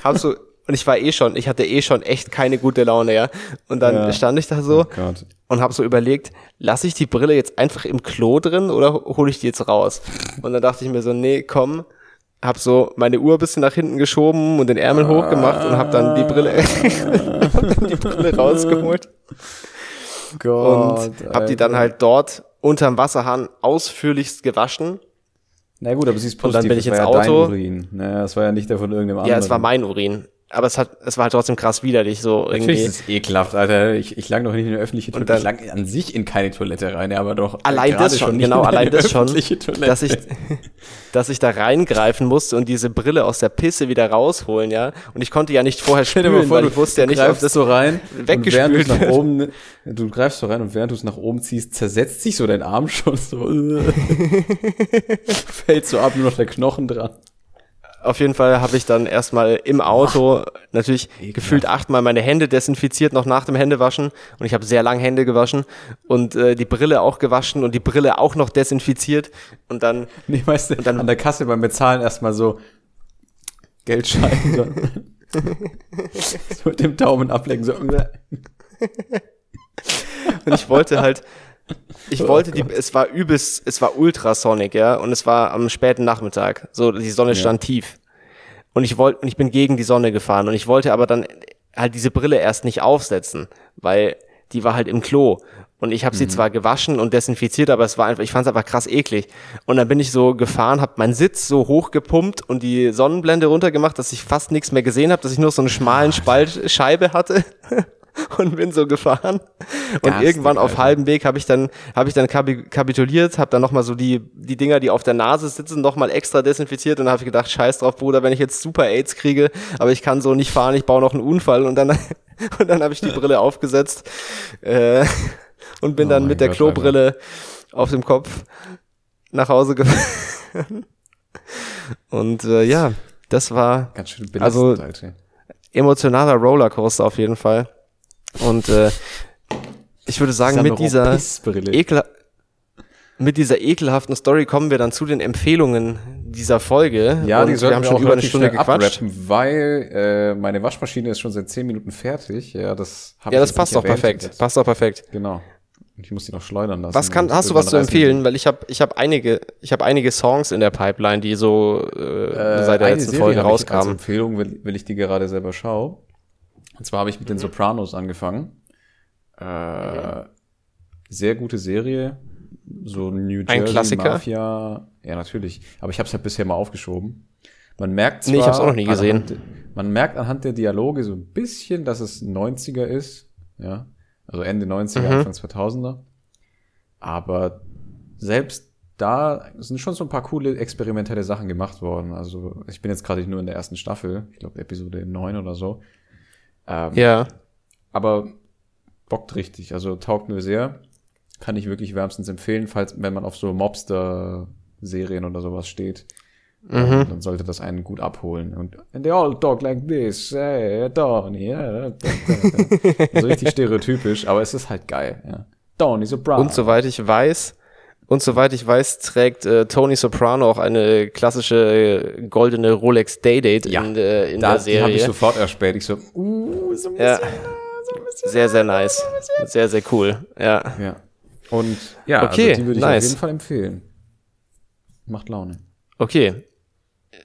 Hab so und ich war eh schon, ich hatte eh schon echt keine gute Laune, ja. Und dann ja. stand ich da so oh und habe so überlegt, lasse ich die Brille jetzt einfach im Klo drin oder hole ich die jetzt raus? Und dann dachte ich mir so, nee, komm, hab so meine Uhr bisschen nach hinten geschoben und den Ärmel ah. hochgemacht und hab dann die Brille, (laughs) die Brille rausgeholt. Gott, und hab die dann halt dort unterm Wasserhahn ausführlichst gewaschen na gut, aber sie ist positiv. Und dann bin ich ins Auto. Ja Urin. Naja, das war ja nicht der von irgendeinem anderen. Ja, es war mein Urin aber es hat, es war halt trotzdem krass widerlich, so irgendwie. Natürlich ist es ekelhaft, Alter. Ich, ich lang noch nicht in eine öffentliche Toilette. Ich lang an sich in keine Toilette rein, aber doch. Allein das schon, genau, allein das schon, dass ich, dass ich da reingreifen musste und diese Brille aus der Pisse wieder rausholen, ja. Und ich konnte ja nicht vorher spülen, vor, weil ich wusste ja nicht, ob das so rein, weggespült. Nach oben, du greifst so rein und während du es nach oben ziehst, zersetzt sich so dein Arm schon so. (laughs) Fällt so ab, nur noch der Knochen dran auf jeden Fall habe ich dann erstmal im Auto Ach, natürlich ekelhaft. gefühlt achtmal meine Hände desinfiziert, noch nach dem Händewaschen. Und ich habe sehr lang Hände gewaschen und äh, die Brille auch gewaschen und die Brille auch noch desinfiziert. Und dann. (laughs) Nee, weißt du, und dann, an der Kasse beim Bezahlen erstmal so Geldschein. So, (laughs) so mit dem Daumen ablenken. So. und ich wollte halt, ich oh wollte Gott. die, es war übelst, es war ultrasonic, ja, und es war am späten Nachmittag. So, die Sonne stand ja. tief. Und ich wollte, und ich bin gegen die Sonne gefahren und ich wollte aber dann halt diese Brille erst nicht aufsetzen, weil die war halt im Klo. Und ich habe sie mhm. zwar gewaschen und desinfiziert, aber es war einfach, ich fand es einfach krass eklig. Und dann bin ich so gefahren, habe meinen Sitz so hochgepumpt und die Sonnenblende runtergemacht, dass ich fast nichts mehr gesehen habe, dass ich nur so eine schmalen Spalt Scheibe hatte. (laughs) (laughs) und bin so gefahren. Und Garstig, irgendwann auf halbem Weg habe ich dann habe ich dann kapituliert, habe dann nochmal so die die Dinger, die auf der Nase sitzen, nochmal extra desinfiziert und habe ich gedacht, scheiß drauf, Bruder, wenn ich jetzt super AIDS kriege, aber ich kann so nicht fahren, ich baue noch einen Unfall und dann (laughs) und dann habe ich die (laughs) Brille aufgesetzt äh, und bin oh dann mit der Gott, Klobrille Alter. auf dem Kopf nach Hause gefahren. Und äh, ja, Das war Ganz schön Also- belastend, Alter. emotionaler Rollercoaster auf jeden Fall. Und äh, ich würde sagen, mit dieser, ekel mit dieser ekelhaften Story kommen wir dann zu den Empfehlungen dieser Folge. Ja, Und die wir sollten haben wir schon auch über eine Stunde gequatscht. weil äh, meine Waschmaschine ist schon seit 10 Minuten fertig. Ja, das hab Ja, das passt doch perfekt. jetzt. Passt doch perfekt. Genau. Und ich muss die noch schleudern lassen. Was kann, hast du was zu empfehlen? Weil ich habe ich hab einige, ich habe einige Songs in der Pipeline, die so äh, Äh, seit der letzten Folge rauskamen. Empfehlung will, will ich die gerade selber schauen. Und zwar habe ich mit den Sopranos angefangen. Äh, sehr gute Serie. So New Jersey Klassiker? Mafia. Ja, natürlich. Aber ich habe es halt bisher mal aufgeschoben. Man merkt zwar, Nee, ich hab's auch noch nie gesehen. Anhand, man merkt anhand der Dialoge so ein bisschen, dass es 90er ist. Ja. Also Ende 90er, Mhm. Anfang 2000er. Aber selbst da sind schon so ein paar coole experimentelle Sachen gemacht worden. Also ich bin jetzt gerade nur in der ersten Staffel, ich glaube Episode 9 oder so. Ähm, Ja. Aber bockt richtig, also taugt mir sehr. Kann ich wirklich wärmstens empfehlen, falls, wenn man auf so Mobster-Serien oder sowas steht. Mhm. Dann sollte das einen gut abholen. Und and they all talk like this, hey, Donny, yeah. (laughs) So richtig stereotypisch, aber es ist halt geil, ja. Donny Soprano. Und soweit ich weiß, und soweit ich weiß, trägt äh, Tony Soprano auch eine klassische äh, goldene Rolex Day-Date Ja, in, äh, in da, der die habe ich Serie. sofort erspäht. Ich so, uh, so ein Ja. bisschen, so ein bisschen. Sehr, sehr nice. Sehr, sehr cool. Ja. Ja. Und ja, Okay, also die würde ich nice. auf jeden Fall empfehlen. Macht Laune. Okay.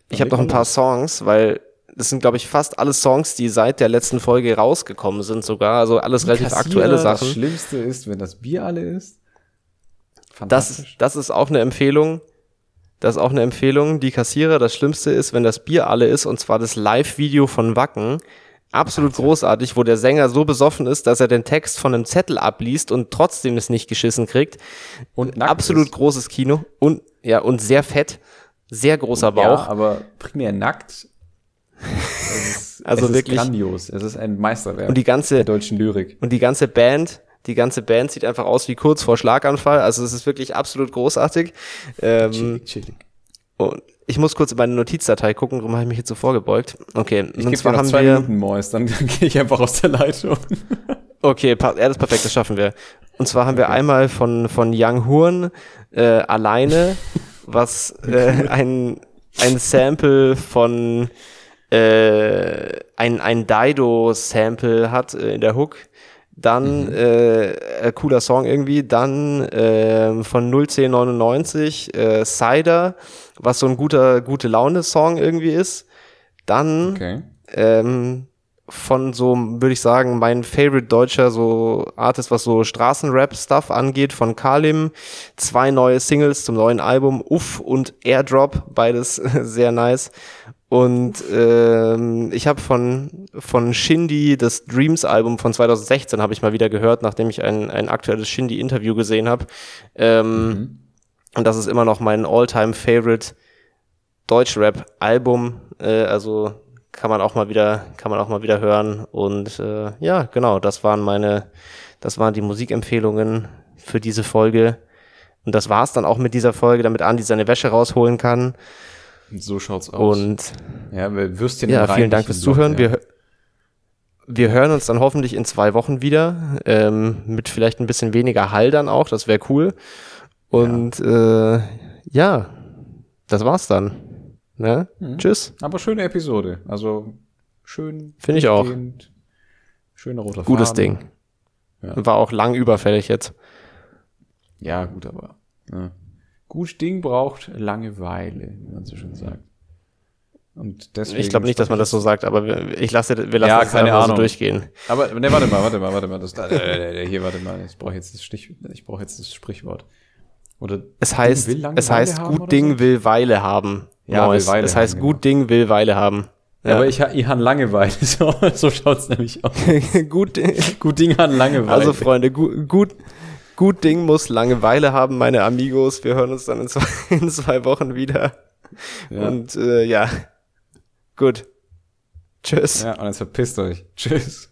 Ich habe noch ein paar. Songs, weil das sind, glaube ich, fast alle Songs, die seit der letzten Folge rausgekommen sind sogar. Also alles relativ Kassierer, aktuelle Das Sachen. Schlimmste ist, wenn das Bier alle ist. Das, das ist auch eine Empfehlung. Das ist auch eine Empfehlung. Die Kassierer, das Schlimmste ist, wenn das Bier alle ist, und zwar das Live-Video von Wacken. Absolut großartig, wo der Sänger so besoffen ist, dass er den Text von einem Zettel abliest und trotzdem es nicht geschissen kriegt. Und Absolut ist. großes Kino und ja und sehr fett, sehr großer Ja, Bauch. aber primär nackt. (laughs) Es ist, Also es wirklich- Ist grandios. Es ist ein Meisterwerk Und die ganze der deutschen Lyrik. Und die ganze Band, die ganze Band sieht einfach aus wie kurz vor Schlaganfall. Also es ist wirklich absolut großartig. Ähm, Chillig, chillig. und ich muss kurz in meine Notizdatei gucken, darum habe ich mich jetzt so vorgebeugt. Okay, Ich und zwar noch haben zwei wir. Minuten, Mois, dann (laughs) gehe ich einfach aus der Leitung. (laughs) Okay, ja, das ist perfekt, das schaffen wir. Und zwar haben wir einmal von, von Young Horn äh, alleine, (laughs) was äh, ein, ein Sample von äh, ein, ein Dido-Sample hat äh, in der Hook. Dann äh, äh, cooler Song irgendwie. Dann äh, von 01099 äh, Cider, was so ein guter gute Laune-Song irgendwie ist. Dann Okay. ähm, von so, würde ich sagen, mein Favorite deutscher so Artist, was so Straßenrap-Stuff angeht, von Kalim. Zwei neue Singles zum neuen Album, Uff und Airdrop, beides (laughs) sehr nice. Und ähm, ich habe von, von Shindy das Dreams-Album von 2016 habe ich mal wieder gehört, nachdem ich ein, ein aktuelles Shindy-Interview gesehen habe. Ähm, Und das ist immer noch mein All-Time-Favorite Deutschrap-Album. Äh, also kann man auch mal wieder, kann man auch mal wieder hören. Und äh, ja, genau, das waren meine, das waren die Musikempfehlungen für diese Folge. Und das war's dann auch mit dieser Folge, damit Andi seine Wäsche rausholen kann. Und so schaut's aus. Und ja, wir Würstchen ja, vielen Dank fürs Zuhören. ja. Wir, wir hören uns dann hoffentlich in zwei Wochen wieder. Ähm, mit vielleicht ein bisschen weniger Hall dann auch. Das wäre cool. Und ja. Äh, ja, das war's dann. Ne? Mhm. Tschüss. Aber schöne Episode. Also schön. Finde ich auch. Schöner roter Gutes Faden. Ding. Ja. War auch lang überfällig jetzt. Ja, gut, aber. Ja. Gut Ding braucht Langeweile, wie man so schön sagt. Und deswegen Ich glaube nicht, dass man das so sagt, aber wir, ich lasse, wir lassen Ja, das keine einfach so Ahnung. durchgehen. Aber ne, warte mal, warte mal, warte mal. Das, äh, hier, warte mal. Ich brauche jetzt das Stich, ich brauche jetzt das Sprichwort. Oder Es heißt, es heißt, gut Ding so? will Weile haben. Ja, will Weile Es heißt, haben, gut Ding will Weile haben. Ja. Aber ich, ich han Langeweile. (laughs) So, so schaut's nämlich aus. (laughs) gut, Gut Ding han Langeweile. also Freunde, gut, gut, gut Ding muss Langeweile haben, meine Amigos. Wir hören uns dann in zwei, (laughs) in zwei Wochen wieder. ja. Und äh, ja, gut. Tschüss. ja, und jetzt verpisst euch. Tschüss.